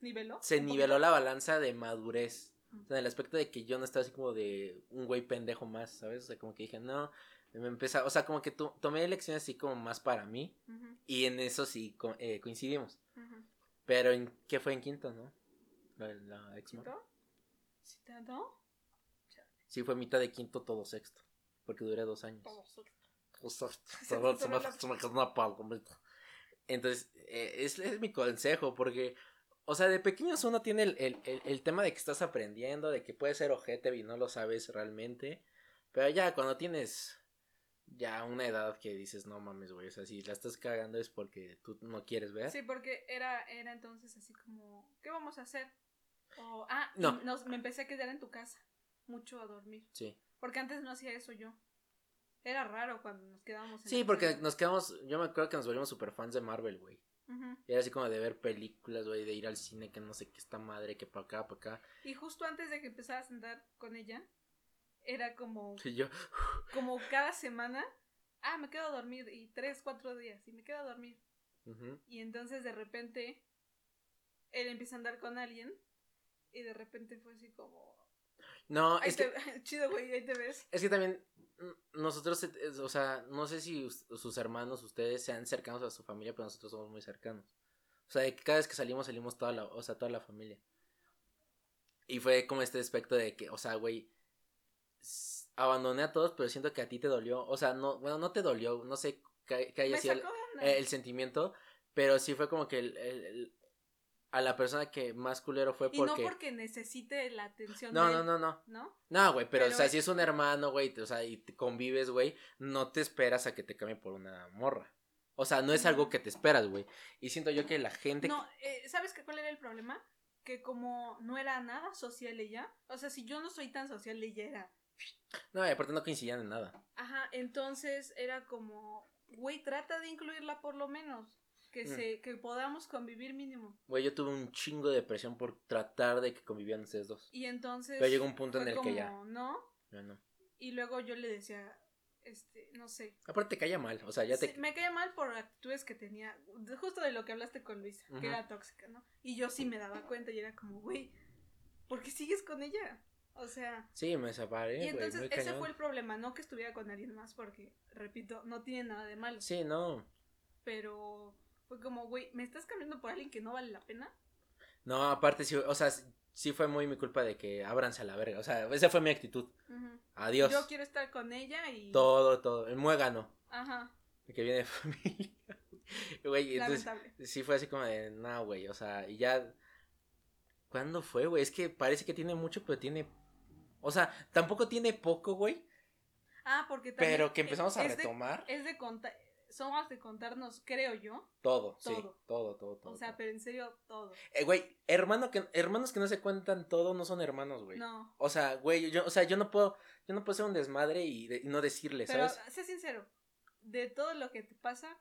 ¿Niveló? se niveló la balanza de madurez. O sea, en el aspecto de que yo no estaba así como de un güey pendejo más, ¿sabes? O sea, como que dije, no, me empezaba, o sea, como que to- tomé elecciones así como más para mí. Ujú, Y en eso sí co- eh, coincidimos. ujú. Pero en qué fue en quinto, ¿no? La, la ex. Sí, fue mitad de quinto, todo sexto. Porque duré dos años. Todo suelto. O sea, Entonces, eh, es, es mi consejo, porque, o sea, de pequeños uno tiene el, el, el, el tema de que estás aprendiendo, de que puede ser ojete y no lo sabes realmente, pero ya cuando tienes ya una edad que dices, no mames, güey, o sea, si la estás cagando es porque tú no quieres ver. Sí, porque era, era entonces así como, ¿qué vamos a hacer? O, ah, No. nos- me empecé a quedar en tu casa, mucho a dormir. Sí, Porque antes no hacía eso yo. Era raro cuando nos quedábamos en sí porque nos quedamos, yo me acuerdo que nos volvimos super fans de Marvel, güey. Y era así como de ver películas, güey, de ir al cine, que no sé qué esta madre, que para acá, para acá. Y justo antes de que empezaras a andar con ella, era como, Y yo, como cada semana, ah, me quedo a dormir, y tres, cuatro días, y me quedo a dormir. Y entonces de repente, él empieza a andar con alguien, y de repente fue así como, No, ahí es que... te- chido, güey, ahí te ves. Es que también nosotros, eh, o sea, no sé si us- sus hermanos, ustedes sean cercanos a su familia, pero nosotros somos muy cercanos. O sea, de que cada vez que salimos, salimos toda la, o sea, toda la familia. Y fue como este aspecto de que, o sea, güey, abandoné a todos, pero siento que a ti te dolió. O sea, no, bueno, no te dolió, no sé qué, haya sido el, el sentimiento, pero sí fue como que el- a la persona que más culero fue y no porque... porque necesite la atención No, de no, él, no, no. ¿no? No, güey, pero, Pero o sea, es- si es un hermano, güey, o sea, y te convives, güey, no te esperas a que te cambie por una morra. O sea, no es algo que te esperas, güey. Y siento yo que la gente... No, eh, ¿sabes qué, cuál era el problema? Que como no era nada social ella, o sea, si yo no soy tan social, ella era. No, y aparte no coincidían en nada. Ajá, entonces era como, güey, trata de incluirla por lo menos, que Mm. se, que podamos convivir mínimo. Güey, yo tuve un chingo de depresión por tratar de que convivieran ustedes dos. Y entonces. Pero llegó un punto en el que ya- No, Ya no. y luego yo le decía, este, no sé. Aparte te caía mal, o sea, ya te... Sí, me caía mal por actitudes que tenía, justo de lo que hablaste con Luisa, que era tóxica, ¿no? Y yo sí me daba cuenta y era como, güey, ¿por qué sigues con ella? O sea, Sí, me separé, y entonces ese cañón. fue el problema, no que estuviera con alguien más, porque, repito, no tiene nada de malo, Sí, no. pero fue como, güey, ¿me estás cambiando por alguien que no vale la pena? No, aparte sí, o sea, sí fue muy mi culpa de que ábranse a la verga. O sea, esa fue mi actitud. Adiós. Yo quiero estar con ella y... Todo, todo. El muégano. Ajá, Que viene de familia. Güey, entonces... Sí, fue así como de, no, güey, o sea, y ya... ¿Cuándo fue, güey? Es que parece que tiene mucho, pero tiene... O sea, tampoco tiene poco, güey, Ah, porque también... pero que empezamos a es de- retomar Es de contar, somos de contarnos, creo yo, todo, sí, todo. todo, todo, todo. o sea, todo. pero en serio, todo. Eh, güey, hermano que, hermanos que no se cuentan todo no son hermanos, güey. No, O sea, güey, yo, o sea, yo no puedo, yo no puedo ser un desmadre y, de- y no decirle, pero ¿sabes? sé sincero, de todo lo que te pasa,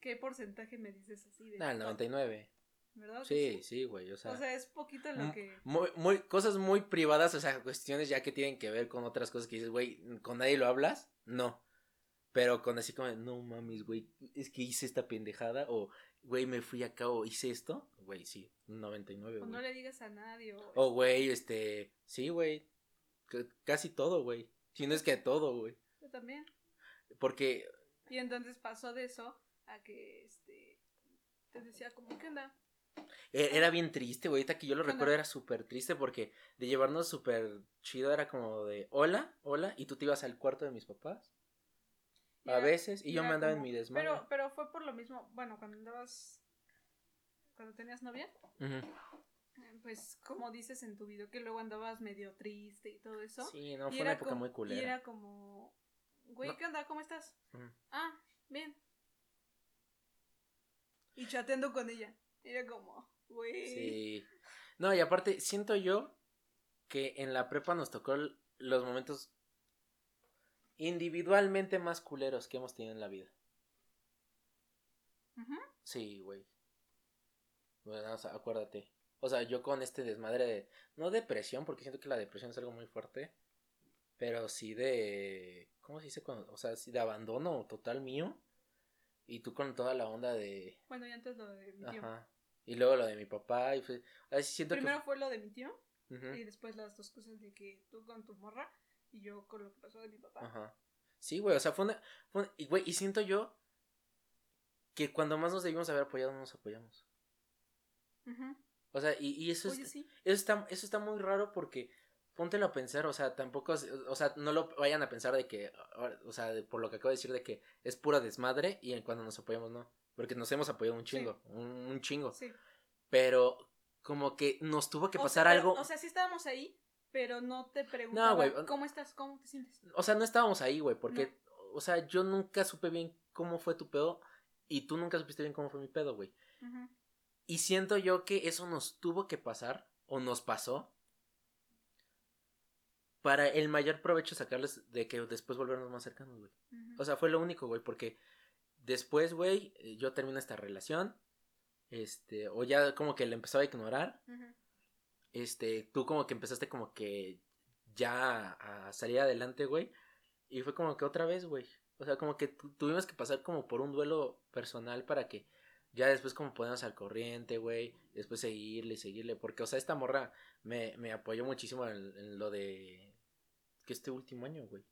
¿qué porcentaje me dices así? De Nah, el todo? 99. ¿Verdad? Sí, sí, güey, o sea... O sea, es poquito lo que... Muy, muy, cosas muy privadas, o sea, cuestiones ya que tienen que ver con otras cosas que dices, güey, ¿con nadie lo hablas? No. Pero con así como, no mames, güey, es que hice esta pendejada, o, güey, me fui acá, o hice esto, güey, sí, 99, O güey. no le digas a nadie. O... Güey, este, sí, güey, casi todo, güey. Si no es que todo, güey. Yo también. Porque, Y entonces pasó de eso a que, este... Te decía como, ¿qué onda? e- era bien triste, güey, ahorita que yo lo recuerdo era súper triste porque de llevarnos súper chido era como de, hola, hola, y tú te ibas al cuarto de mis papás. Y A veces, y yo me andaba en mi desmadre. Pero, pero fue por lo mismo, bueno, cuando andabas... Cuando tenías novia, pues como dices en tu video que luego andabas medio triste y todo eso. Sí, no, y fue una época como- muy Y culera. era como, güey, No. ¿qué onda? ¿Cómo estás? Ah, bien. Y chateando con ella. Era como, güey. Sí. No, y aparte, siento yo que en la prepa nos tocó los momentos individualmente más culeros que hemos tenido en la vida. Ujú. Sí, güey. Bueno, o sea, acuérdate. O sea, yo con este desmadre de. No depresión, porque siento que la depresión es algo muy fuerte. Pero sí de. ¿Cómo se dice? Cuando- o sea, sí de abandono total mío. Y tú con toda la onda de. Bueno, y antes lo de mi tío. Ajá. Y luego lo de mi papá. Y fue. Así siento Primero fue lo de mi tío y después las dos cosas de que tú con tu morra y yo con lo que pasó de mi papá. Ajá. Sí, güey, o sea, fue una. fue una- y, güey, y siento yo. Que cuando más nos debimos haber apoyado, no nos apoyamos. Ujú. O sea, y, y eso es. Sí. Eso está, eso está muy raro porque póntelo a pensar, o sea, tampoco, o sea, no lo vayan a pensar de que, o sea, de- por lo que acabo de decir de que es pura desmadre y en cuando nos apoyamos no, porque nos hemos apoyado un Sí. chingo, un, un chingo, Sí. pero como que nos tuvo que O pasar sea, algo, O sea, sí estábamos ahí, pero no te preguntaba güey, cómo estás, cómo te sientes. o sea, no estábamos ahí, güey, porque, o sea, yo nunca supe bien cómo fue tu pedo y tú nunca supiste bien cómo fue mi pedo, güey. Y siento yo que eso nos tuvo que pasar, o nos pasó, para el mayor provecho sacarles de que después volvernos más cercanos, güey. O sea, fue lo único, güey, porque después, güey, eh, yo termino esta relación, este, o ya como que le empezaba a ignorar, Ujú. Este, tú como que empezaste como que ya a salir adelante, güey, y fue como que otra vez, güey. O sea, como que tu- tuvimos que pasar como por un duelo personal para que ya después como ponernos al corriente, güey, después seguirle seguirle, porque, o sea, esta morra me, me apoyó muchísimo en, lo de, que este último año, güey.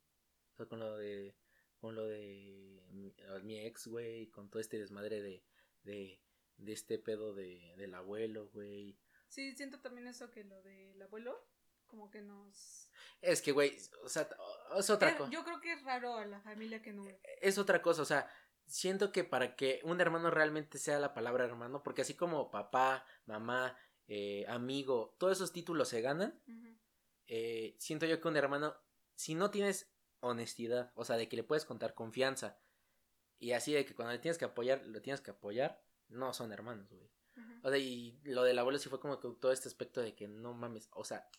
O sea, con lo de, con lo de mi, mi ex, güey, con todo este desmadre de, de, de este pedo de, del abuelo, güey. Sí, siento también eso que lo del abuelo, como que nos... Es que, güey, o sea, es otra Eh, cosa. Yo creo que es raro a la familia que no... Es otra cosa, o sea, siento que para que un hermano realmente sea la palabra hermano, porque así como papá, mamá, eh, amigo, todos esos títulos se ganan, eh, siento yo que un hermano, si no tienes honestidad, o sea, de que le puedes contar confianza, y así de que cuando le tienes que apoyar, lo tienes que apoyar, no son hermanos, güey. O sea, y lo del abuelo sí fue como que todo este aspecto de que no mames, o sea,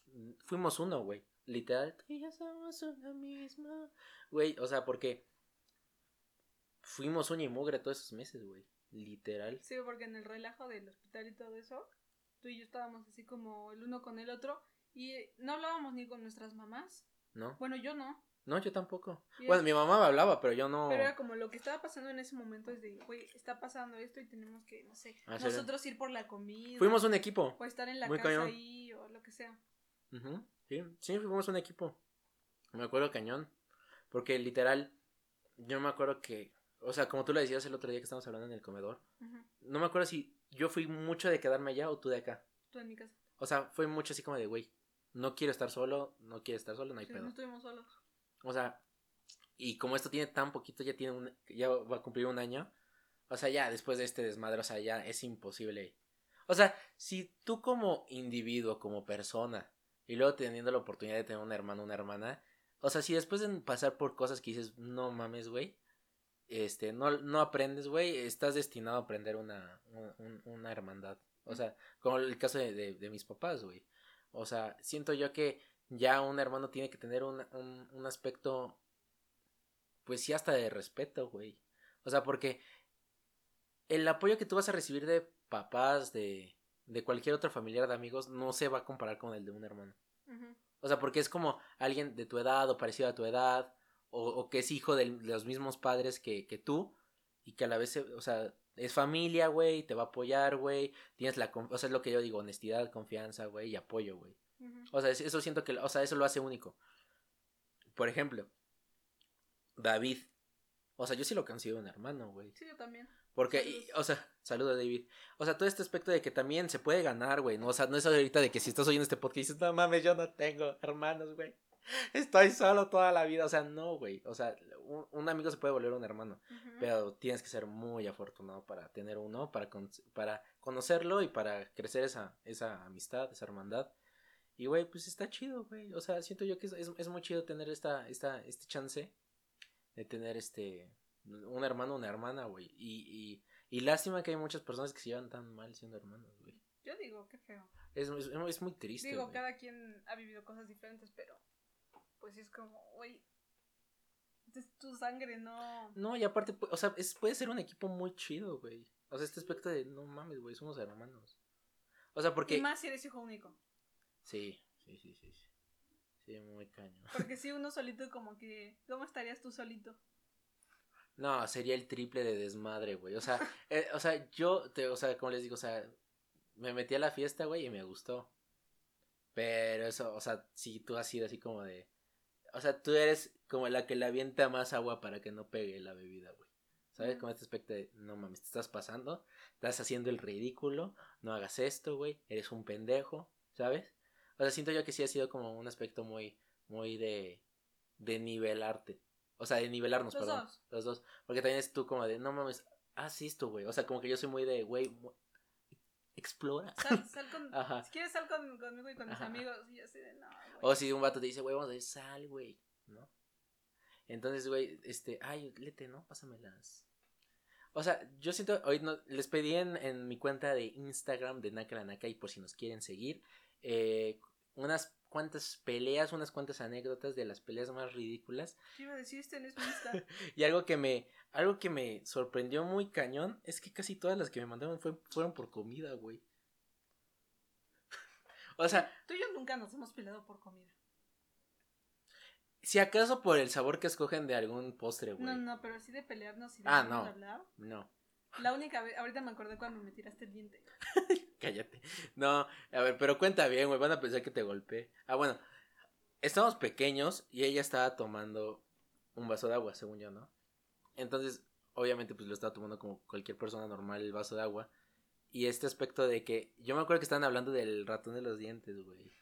fuimos uno, güey. Literal, tú y yo somos una misma. Güey, o sea, porque fuimos uña y mugre todos esos meses, güey. Literal. Sí, porque en el relajo del hospital y todo eso, tú y yo estábamos así como el uno con el otro y no hablábamos ni con nuestras mamás. ¿No? Bueno, yo no. No, yo tampoco. Bueno, mi mamá me hablaba, pero yo no. Pero era como lo que estaba pasando en ese momento es de, güey, está pasando esto y tenemos que, no sé, Hacer- nosotros ir por la comida. Fuimos un equipo. O estar en la Muy casa cañón. ahí o lo que sea. Sí, sí, fuimos un equipo. Me acuerdo cañón. Porque literal, yo me acuerdo que, o sea, como tú lo decías el otro día que estábamos hablando en el comedor, no me acuerdo si yo fui mucho de quedarme allá o tú de acá. Tú en mi casa. O sea, fue mucho así como de, güey, no quiero estar solo, no quiero estar solo, no hay Sí, pedo. no estuvimos solos. O sea, y como esto tiene tan poquito, ya tiene un, ya va a cumplir un año. O sea, ya después de este desmadre, o sea, ya es imposible. O sea, si tú como individuo, como persona, y luego teniendo la oportunidad de tener un hermano, una hermana, o sea, si después de pasar por cosas que dices, no mames, güey, este, no, no aprendes, güey, estás destinado a aprender una, un- un- una hermandad. O sea, como el caso de, de- de mis papás, güey. O sea, siento yo que ya un hermano tiene que tener un, un, un aspecto, pues sí, hasta de respeto, güey. O sea, porque el apoyo que tú vas a recibir de papás, de, de cualquier otro familiar, de amigos, no se va a comparar con el de un hermano. O sea, porque es como alguien de tu edad o parecido a tu edad, o, o que es hijo del- de, los mismos padres que, que tú, y que a la vez, se- o sea, es familia, güey, te va a apoyar, güey, tienes la, o sea, es lo que yo digo, honestidad, confianza, güey, y apoyo, güey. O sea, es- eso siento que, o sea, eso lo hace único. Por ejemplo, David. O sea, yo sí lo considero un hermano, güey. Sí, yo también. Porque, y- o sea, saludos David. O sea, todo este aspecto de que también se puede ganar, güey. No, o sea, no es ahorita de que si estás oyendo este podcast y dices, no mames, yo no tengo hermanos, güey. Estoy solo toda la vida. O sea, no, güey. O sea, un, un amigo se puede volver un hermano. Pero tienes que ser muy afortunado para tener uno, para, con- para conocerlo y para crecer esa, esa amistad, esa hermandad. Y, güey, pues está chido, güey. O sea, siento yo que es, es, es muy chido tener esta, esta, este chance de tener este, un hermano, una hermana, güey. Y, y, y lástima que hay muchas personas que se llevan tan mal siendo hermanos, güey. Yo digo, qué feo. Es, es, es muy triste, Digo, cada quien ha vivido cosas diferentes, pero pues es como, güey, Es tu sangre, no. No, y aparte, o sea, es, puede ser un equipo muy chido, güey. O sea, este aspecto de, no mames, güey, somos hermanos. O sea, porque... Y más si eres hijo único. Sí, sí, sí, sí. Sí, Sí, muy caño. Porque si uno solito, como que. ¿Cómo estarías tú solito? No, sería el triple de desmadre, güey. O sea, eh, o sea, yo, te, o sea, como les digo, o sea, me metí a la fiesta, güey, y me gustó. Pero eso, o sea, si tú has sido así como de... O sea, tú eres como la que le avienta más agua para que no pegue la bebida, güey. ¿Sabes? Como este aspecto de, no mames, te estás pasando, estás haciendo el ridículo, no hagas esto, güey, eres un pendejo, ¿sabes? O sea, siento yo que sí ha sido como un aspecto muy, muy de, de nivelarte. O sea, de nivelarnos, Los perdón. dos. Los dos. Porque también es tú como de, no mames, haz esto, güey. O sea, como que yo soy muy de, güey, explora. Sal, sal con. Ajá. Si quieres, sal con, conmigo y con mis Ajá. amigos. Y así de, no. güey. O si un vato te dice, güey, vamos a ir, sal, güey, ¿no? Entonces, güey, este, ay, lete, ¿no? Pásamelas. O sea, yo siento, hoy no, les pedí en, en mi cuenta de Instagram de Naka la Naka y por si nos quieren seguir, eh, unas cuantas peleas, unas cuantas anécdotas de las peleas más ridículas. ¿Qué iba a decir? Este no es. Y algo que me, algo que me sorprendió muy cañón es que casi todas las que me mandaron fue- fueron por comida, güey. o sea, Tú y yo nunca nos hemos peleado por comida. si acaso por el sabor que escogen de algún postre, güey. No, no, pero así de pelearnos y de Ah, no. hablar. No, La única vez, ahorita me acordé cuando me tiraste el diente. Cállate. No, a ver, pero cuenta bien, güey, van a pensar que te golpeé. Ah, bueno, estábamos pequeños y ella estaba tomando un vaso de agua, según yo, ¿no? Entonces, obviamente, pues lo estaba tomando como cualquier persona normal el vaso de agua. Y este aspecto de que, yo me acuerdo que estaban hablando del ratón de los dientes, güey.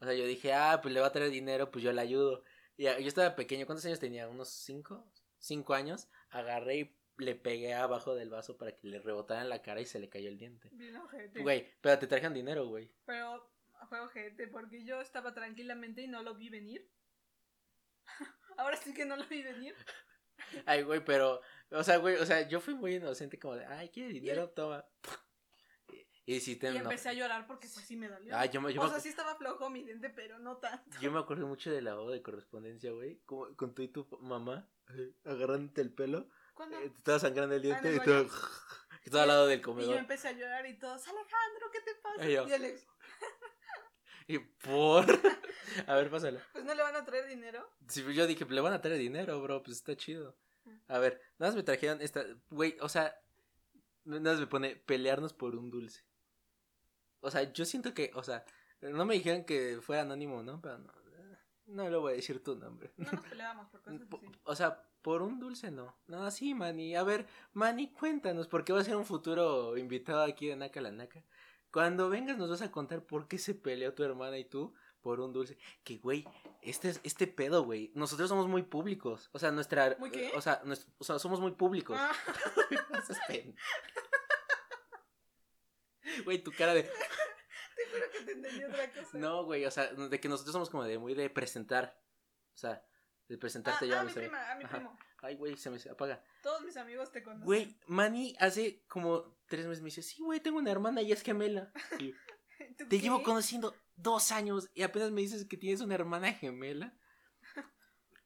O sea, yo dije, ah, pues le va a traer dinero, pues yo le ayudo. Y yo estaba pequeño, ¿cuántos años tenía? ¿Unos cinco? ¿Cinco años? Agarré y le pegué abajo del vaso para que le rebotara en la cara y se le cayó el diente. Bien ojete. Güey, pero te trajeron dinero, güey. Pero fue ojete porque yo estaba tranquilamente y no lo vi venir. Ahora sí que no lo vi venir. Ay, güey, pero, o sea, güey, o sea, yo fui muy inocente como de, ay, ¿quiere dinero? Toma. Y, y si te Y no. empecé a llorar porque pues sí me dolió. Ay, yo me, yo, o me, sea, sí estaba flojo mi diente, pero no tanto. yo me acuerdo mucho del lavado de correspondencia, güey. Como con tú y tu mamá eh, agarrándote el pelo. ¿Cuándo? eh, estaba sangrando el diente en y y todo al lado del Y yo comedor. empecé a llorar y todos, Alejandro, ¿qué te pasa? Yo. Y Alex, Y por. A ver, pásala. pues no le van a traer dinero. Sí, yo dije, le van a traer dinero, bro, pues está chido. A ver, nada más me trajeron esta, güey, o sea, nada más me pone pelearnos por un dulce. O sea, yo siento que, o sea, no me dijeron que fuera anónimo, ¿no? Pero no, no le voy a decir tu nombre. No nos peleábamos por cosas así. O sea, por un dulce no. No, sí, Manny. A ver, Manny, cuéntanos, porque va a ser un futuro invitado aquí de Naka la Naka. Cuando vengas nos vas a contar por qué se peleó tu hermana y tú por un dulce. Que, güey, este, es- este pedo, güey. Nosotros somos muy públicos. O sea, nuestra... ¿Muy qué? O sea, nues- o sea, somos muy públicos. Ah, Güey, tu cara de... te juro que te entendí otra cosa. No, güey, o sea, de que nosotros somos como de muy de presentar. O sea, de Ah, presentarte ah, ya. a mis mi amigos. prima, a mi Ajá. primo. Ay, güey, se me apaga. Todos mis amigos te conocen. Güey, Manny hace como tres meses me dice, sí, güey, tengo una hermana y es gemela. Y yo, ¿Tú te llevo conociendo dos años y apenas me dices que tienes una hermana gemela.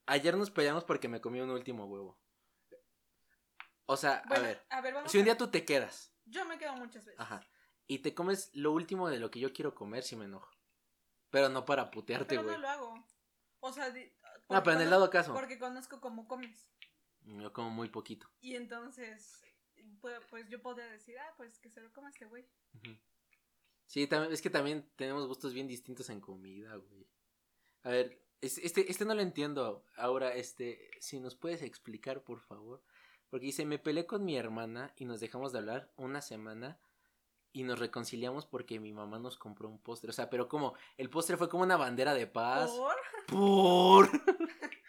Ayer nos peleamos porque me comí un último huevo. O sea, Bueno, a ver, a ver, vamos si un día tú te quedas, Yo me quedo muchas veces. ajá, y te comes lo último de lo que yo quiero comer, si me enojo. Pero no para putearte, Pero güey. no lo hago. O sea, di- Porque pero en el dado caso. Porque conozco cómo comes. Yo como muy poquito. Y entonces, pues, yo podría decir, ah, pues que se lo coma este güey. Sí, también, es que también tenemos gustos bien distintos en comida, güey. A ver, es- este, este no lo entiendo. Ahora, este, si nos puedes explicar, por favor. Porque dice, me peleé con mi hermana y nos dejamos de hablar una semana y nos reconciliamos porque mi mamá nos compró un postre. O sea, pero como, el postre fue como una bandera de paz. ¿Por? Por.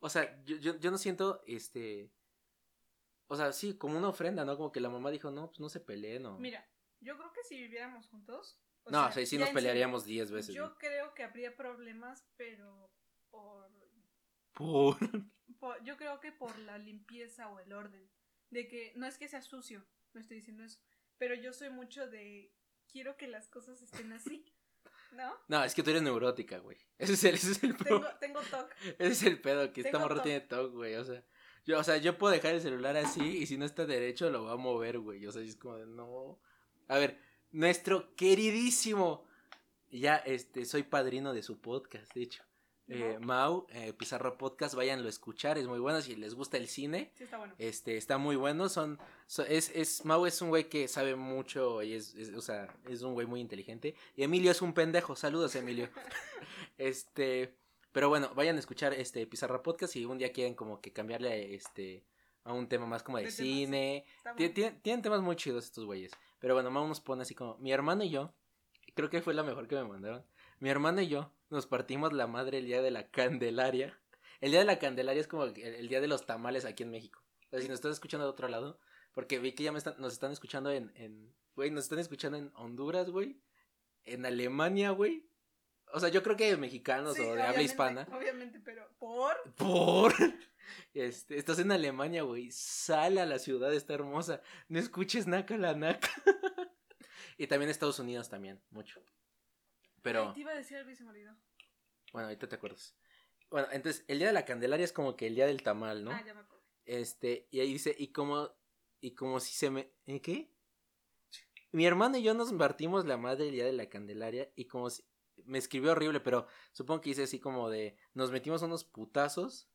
o sea, yo, yo, yo no siento, este... O sea, sí, como una ofrenda, ¿no? Como que la mamá dijo, no, pues no se peleen, ¿no? Mira, yo creo que si viviéramos juntos. o No, sea, o sea, sí nos pelearíamos serio, diez veces. Yo creo que habría problemas, pero por, Por. por- Yo creo que por la limpieza o el orden. De que no es que sea sucio, no estoy diciendo eso. Pero yo soy mucho de. Quiero que las cosas estén así. ¿No? No, es que tú eres neurótica, güey. Ese es el, ese es el Tengo, tengo TOC. Ese es el pedo, que esta morra TOC. tiene TOC, güey. O sea, yo, o sea, yo puedo dejar el celular así y si no está derecho lo va a mover, güey. O sea, es como de no. A ver, nuestro queridísimo. Ya, este, soy padrino de su podcast, de hecho. Eh. Mau, eh, Pizarro Podcast, váyanlo a escuchar, es muy bueno. Si les gusta el cine, Sí, está bueno. este, está muy bueno. Son, so- es, es, Mau es un güey que sabe mucho y es, es- o sea, es un güey muy inteligente. Y Emilio es un pendejo. Saludos, Emilio. este, pero bueno, vayan a escuchar este Pizarra Podcast si un día quieren como que cambiarle este a un tema más como de, cine. Tien- tienen temas muy chidos estos güeyes. Pero bueno, Mau nos pone así como, mi hermano y yo, creo que fue la mejor que me mandaron. Mi hermano y yo nos partimos la madre el día de la Candelaria. El día de la Candelaria es como el, el día de los tamales aquí en México. O sea, si nos estás escuchando de otro lado, porque vi que ya me están, nos están escuchando en, en, güey, nos están escuchando en Honduras, güey, en Alemania, güey. O sea, yo creo que mexicanos Sí, o de habla hispana. Obviamente, pero ¿por? Por. Este, estás en Alemania, güey. Sal a la ciudad, está hermosa. No escuches naca la naca. y también Estados Unidos también, mucho. Pero, Ay, te iba a decir algo y se me olvidó. bueno, ahorita te acuerdas. Bueno, entonces, el día de la Candelaria es como que el día del tamal, ¿no? Ah, ya me acuerdo. Este, y ahí dice, y como, y como si se me, ¿en qué? Mi hermano y yo nos partimos la madre el día de la Candelaria y como si, me escribió horrible, pero supongo que dice así como de, nos metimos unos putazos,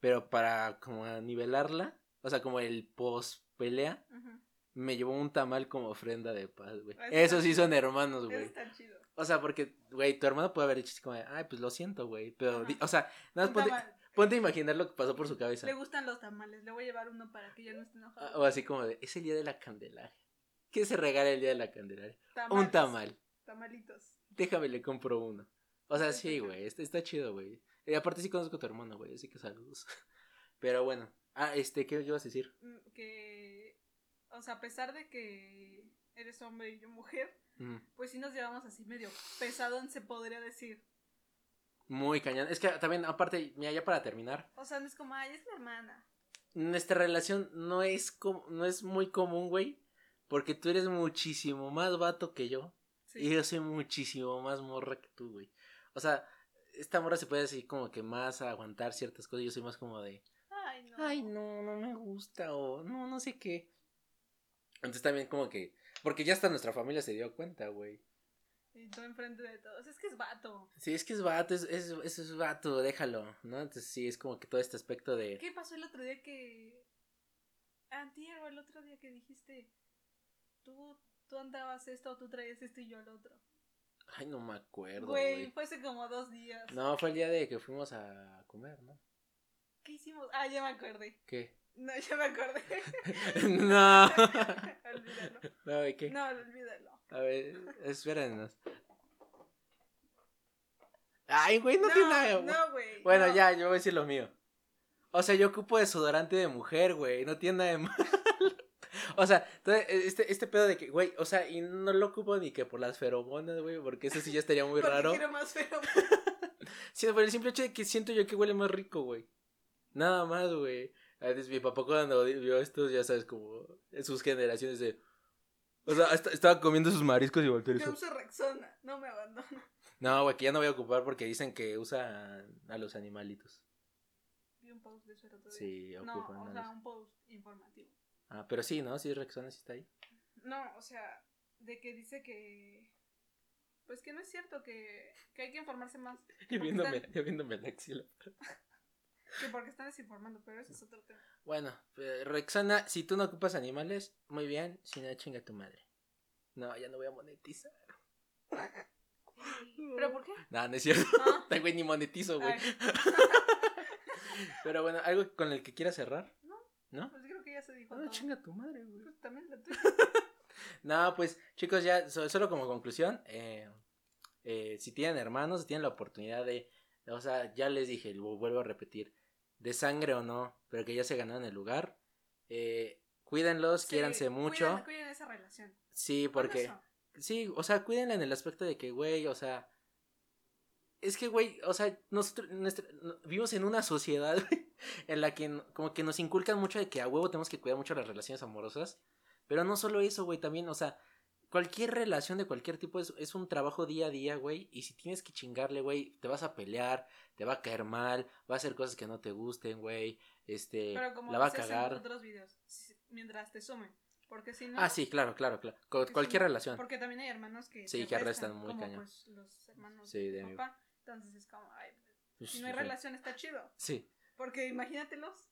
pero para como a nivelarla, o sea, como el post pelea, me llevó un tamal como ofrenda de paz, güey. Eso Esos sí son hermanos, güey. está chido. O sea, porque, güey, tu hermano puede haber dicho así como, ay, pues lo siento, güey, pero, di- o sea, nada más Un ponte, ponte a imaginar lo que pasó por su cabeza. Le gustan los tamales. Le voy a llevar uno para que ya no esté Ah, enojado. O así como de, es el día de la Candelaria. ¿Qué se regala el día de la Candelaria? Un Tamales. tamal. Tamalitos. Déjame, le compro uno. O sea, sí, güey, está, está chido, güey. Y aparte sí conozco a tu hermano, güey, así que saludos. Pero bueno. Ah, este, ¿qué ibas a decir? Mm, Que, o sea, a pesar de que eres hombre y yo mujer, Mm, pues sí nos llevamos así medio pesadón, se podría decir. muy cañón. Es que también, aparte, mira, ya para terminar, O sea, no es como, ay, es mi hermana. nuestra relación no es, com- no es muy común, güey. Porque tú eres muchísimo más vato que yo. Sí. Y yo soy muchísimo más morra que tú, güey. O sea, esta morra se puede así como que más aguantar ciertas cosas. Yo soy más como de, Ay, no. ay, no, no me gusta o no, no sé qué. Entonces también como que, porque ya hasta nuestra familia se dio cuenta, güey. Y tú enfrente de todos. Es que es vato. Sí, es que es vato, es, es, es, es vato, déjalo, ¿no? Entonces sí, es como que todo este aspecto de... ¿Qué pasó el otro día que. Antier o el otro día que dijiste. Tú, tú andabas esto, tú traías esto y yo el otro. Ay, no me acuerdo, Güey, güey. fue hace como dos días. No, fue el día de que fuimos a comer, ¿no? ¿Qué hicimos? Ah, ya me acordé. ¿Qué? No, ya me acordé. no. olvídalo. no, ¿de qué? No, olvídalo. A ver, espérenos. Ay, güey, no, tiene nada. No, güey. Bueno, no. ya, yo voy a decir lo mío. O sea, yo ocupo desodorante de mujer, güey. No tiene nada de malo. O sea, todo este, este pedo de que, güey, o sea, y no lo ocupo ni que por las feromonas, güey, porque eso sí ya estaría muy raro. quiero más feo. Sino por el simple hecho de que siento yo que huele más rico, güey. Nada más, güey. A veces mi papá cuando vio esto, ya sabes, como en sus generaciones de... O sea, est- estaba comiendo sus mariscos y volteó y Yo uso Rexona. No me abandono. No, güey, que ya no voy a ocupar porque dicen que usa a los animalitos. Vi un post de eso el otro día. Sí, No, ocupan. o a sea, un post informativo. Ah, pero sí, ¿no? Sí, Rexona sí está ahí. No, o sea, de que dice que. Pues que no es cierto, que, que hay que informarse más. Porque viéndome, ya viéndome la axila. Que porque están desinformando, pero ese es otro tema. Bueno, eh, Rexona, si tú no ocupas animales, muy bien, si no, chinga tu madre. No, ya no voy a monetizar. ¿Pero por qué? No, no es cierto. Ah, Ay, güey, ni monetizo, güey. Pero bueno, ¿algo con el que quieras cerrar? No. ¿No? pues creo que ya se dijo No, todo. chinga tu madre, güey. Pues también la tuya. No, pues, chicos, ya, so- solo como conclusión, eh, eh, si tienen hermanos, si tienen la oportunidad de, o sea, ya les dije, lo vuelvo a repetir, de sangre o no, pero que ya se ganaron el lugar, eh, cuídenlos, Sí, quiéranse mucho, Cuiden, cuiden esa relación. sí, porque, sí, o sea, cuídenla en el aspecto de que, güey, o sea, es que, güey, o sea, nosotros nuestra- vivimos en una sociedad en la que como que nos inculcan mucho de que a huevo tenemos que cuidar mucho las relaciones amorosas. Pero no solo eso, güey, también, o sea, cualquier relación de cualquier tipo es, es un trabajo día a día, güey. Y si tienes que chingarle, güey, te vas a pelear, te va a caer mal, va a hacer cosas que no te gusten, güey. Este, Pero como la va a en cagar. otros videos, mientras te sumen. Porque si no. Ah, sí, claro, claro, claro. Con porque si cualquier no- relación. Porque también hay hermanos que. Sí, que arrestan muy como, cañón. Pues los hermanos Sí, de mi- papá. Entonces es como, ay, Pues, si no hay relación está chido. Sí. Porque imagínatelos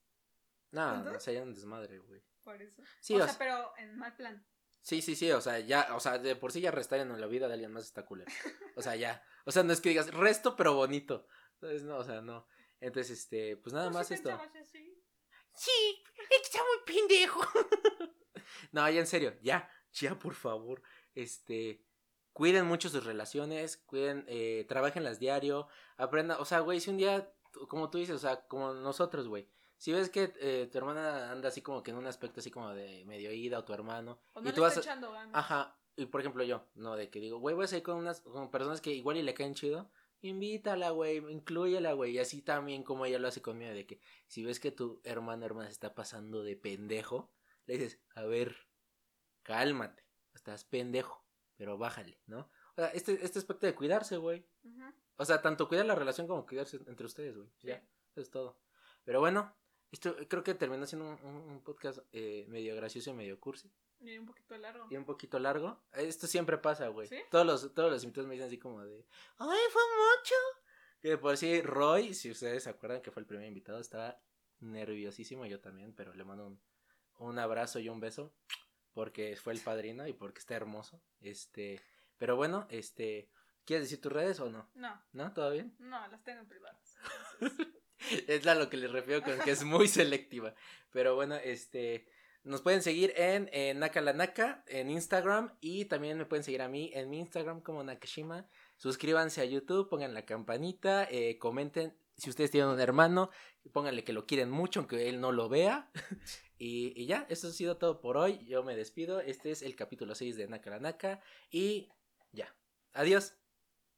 No, no, sería un desmadre, güey. por eso. Sí, o o sea, sea- pero en mal plan. Sí, sí, sí, o sea, ya, o sea, de por sí ya restar en la vida de alguien más está culero. O sea, ya. O sea, no es que digas resto, pero bonito. Entonces, no, o sea, no. Entonces, este, pues nada ¿Tú más esto. así? Sí, está muy pendejo. No, ya en serio, ya, ya, por favor. Este, cuiden mucho sus relaciones, cuiden, eh, trabajenlas diario, aprendan, o sea, güey, si un día, como tú dices, o sea, como nosotros, güey. Si ves que eh, tu hermana anda así como que en un aspecto así como de medio ida o tu hermano, O y no tú le vas está a- echando ganas. Ajá, y por ejemplo yo, no, de que digo, güey, voy a salir con unas con personas que igual y le caen chido, invítala, güey, inclúyela, güey, y así también como ella lo hace conmigo, de que si ves que tu hermano o hermana se está pasando de pendejo, le dices, a ver, cálmate, estás pendejo, pero bájale, ¿no? O sea, este, este aspecto de cuidarse, güey, o sea, tanto cuidar la relación como cuidarse entre ustedes, güey, Sí. ya, eso es todo. Pero bueno, esto creo que terminó siendo un, un- un podcast eh, medio gracioso y medio cursi Y un poquito largo. y un poquito largo. Esto siempre pasa, güey. ¿Sí? Todos los, todos los invitados me dicen así como de, ay, fue mucho. Que por si Roy, si ustedes se acuerdan que fue el primer invitado, estaba nerviosísimo, yo también, pero le mando un, un abrazo y un beso porque fue el padrino y porque está hermoso. Este, pero bueno, este, ¿quieres decir tus redes o no? No, ¿No? ¿Todo bien? no, las tengo en privadas. Es a lo que les refiero con que es muy selectiva. Pero bueno, este. Nos pueden seguir en, en Naka la Naka en Instagram y también me pueden seguir a mí en mi Instagram como Nakashima. Suscríbanse a YouTube, pongan la campanita, eh, comenten si ustedes tienen un hermano, pónganle que lo quieren mucho aunque él no lo vea. y, y ya, eso ha sido todo por hoy. Yo me despido. Este es el capítulo 6 de Naka la Naka y ya. Adiós.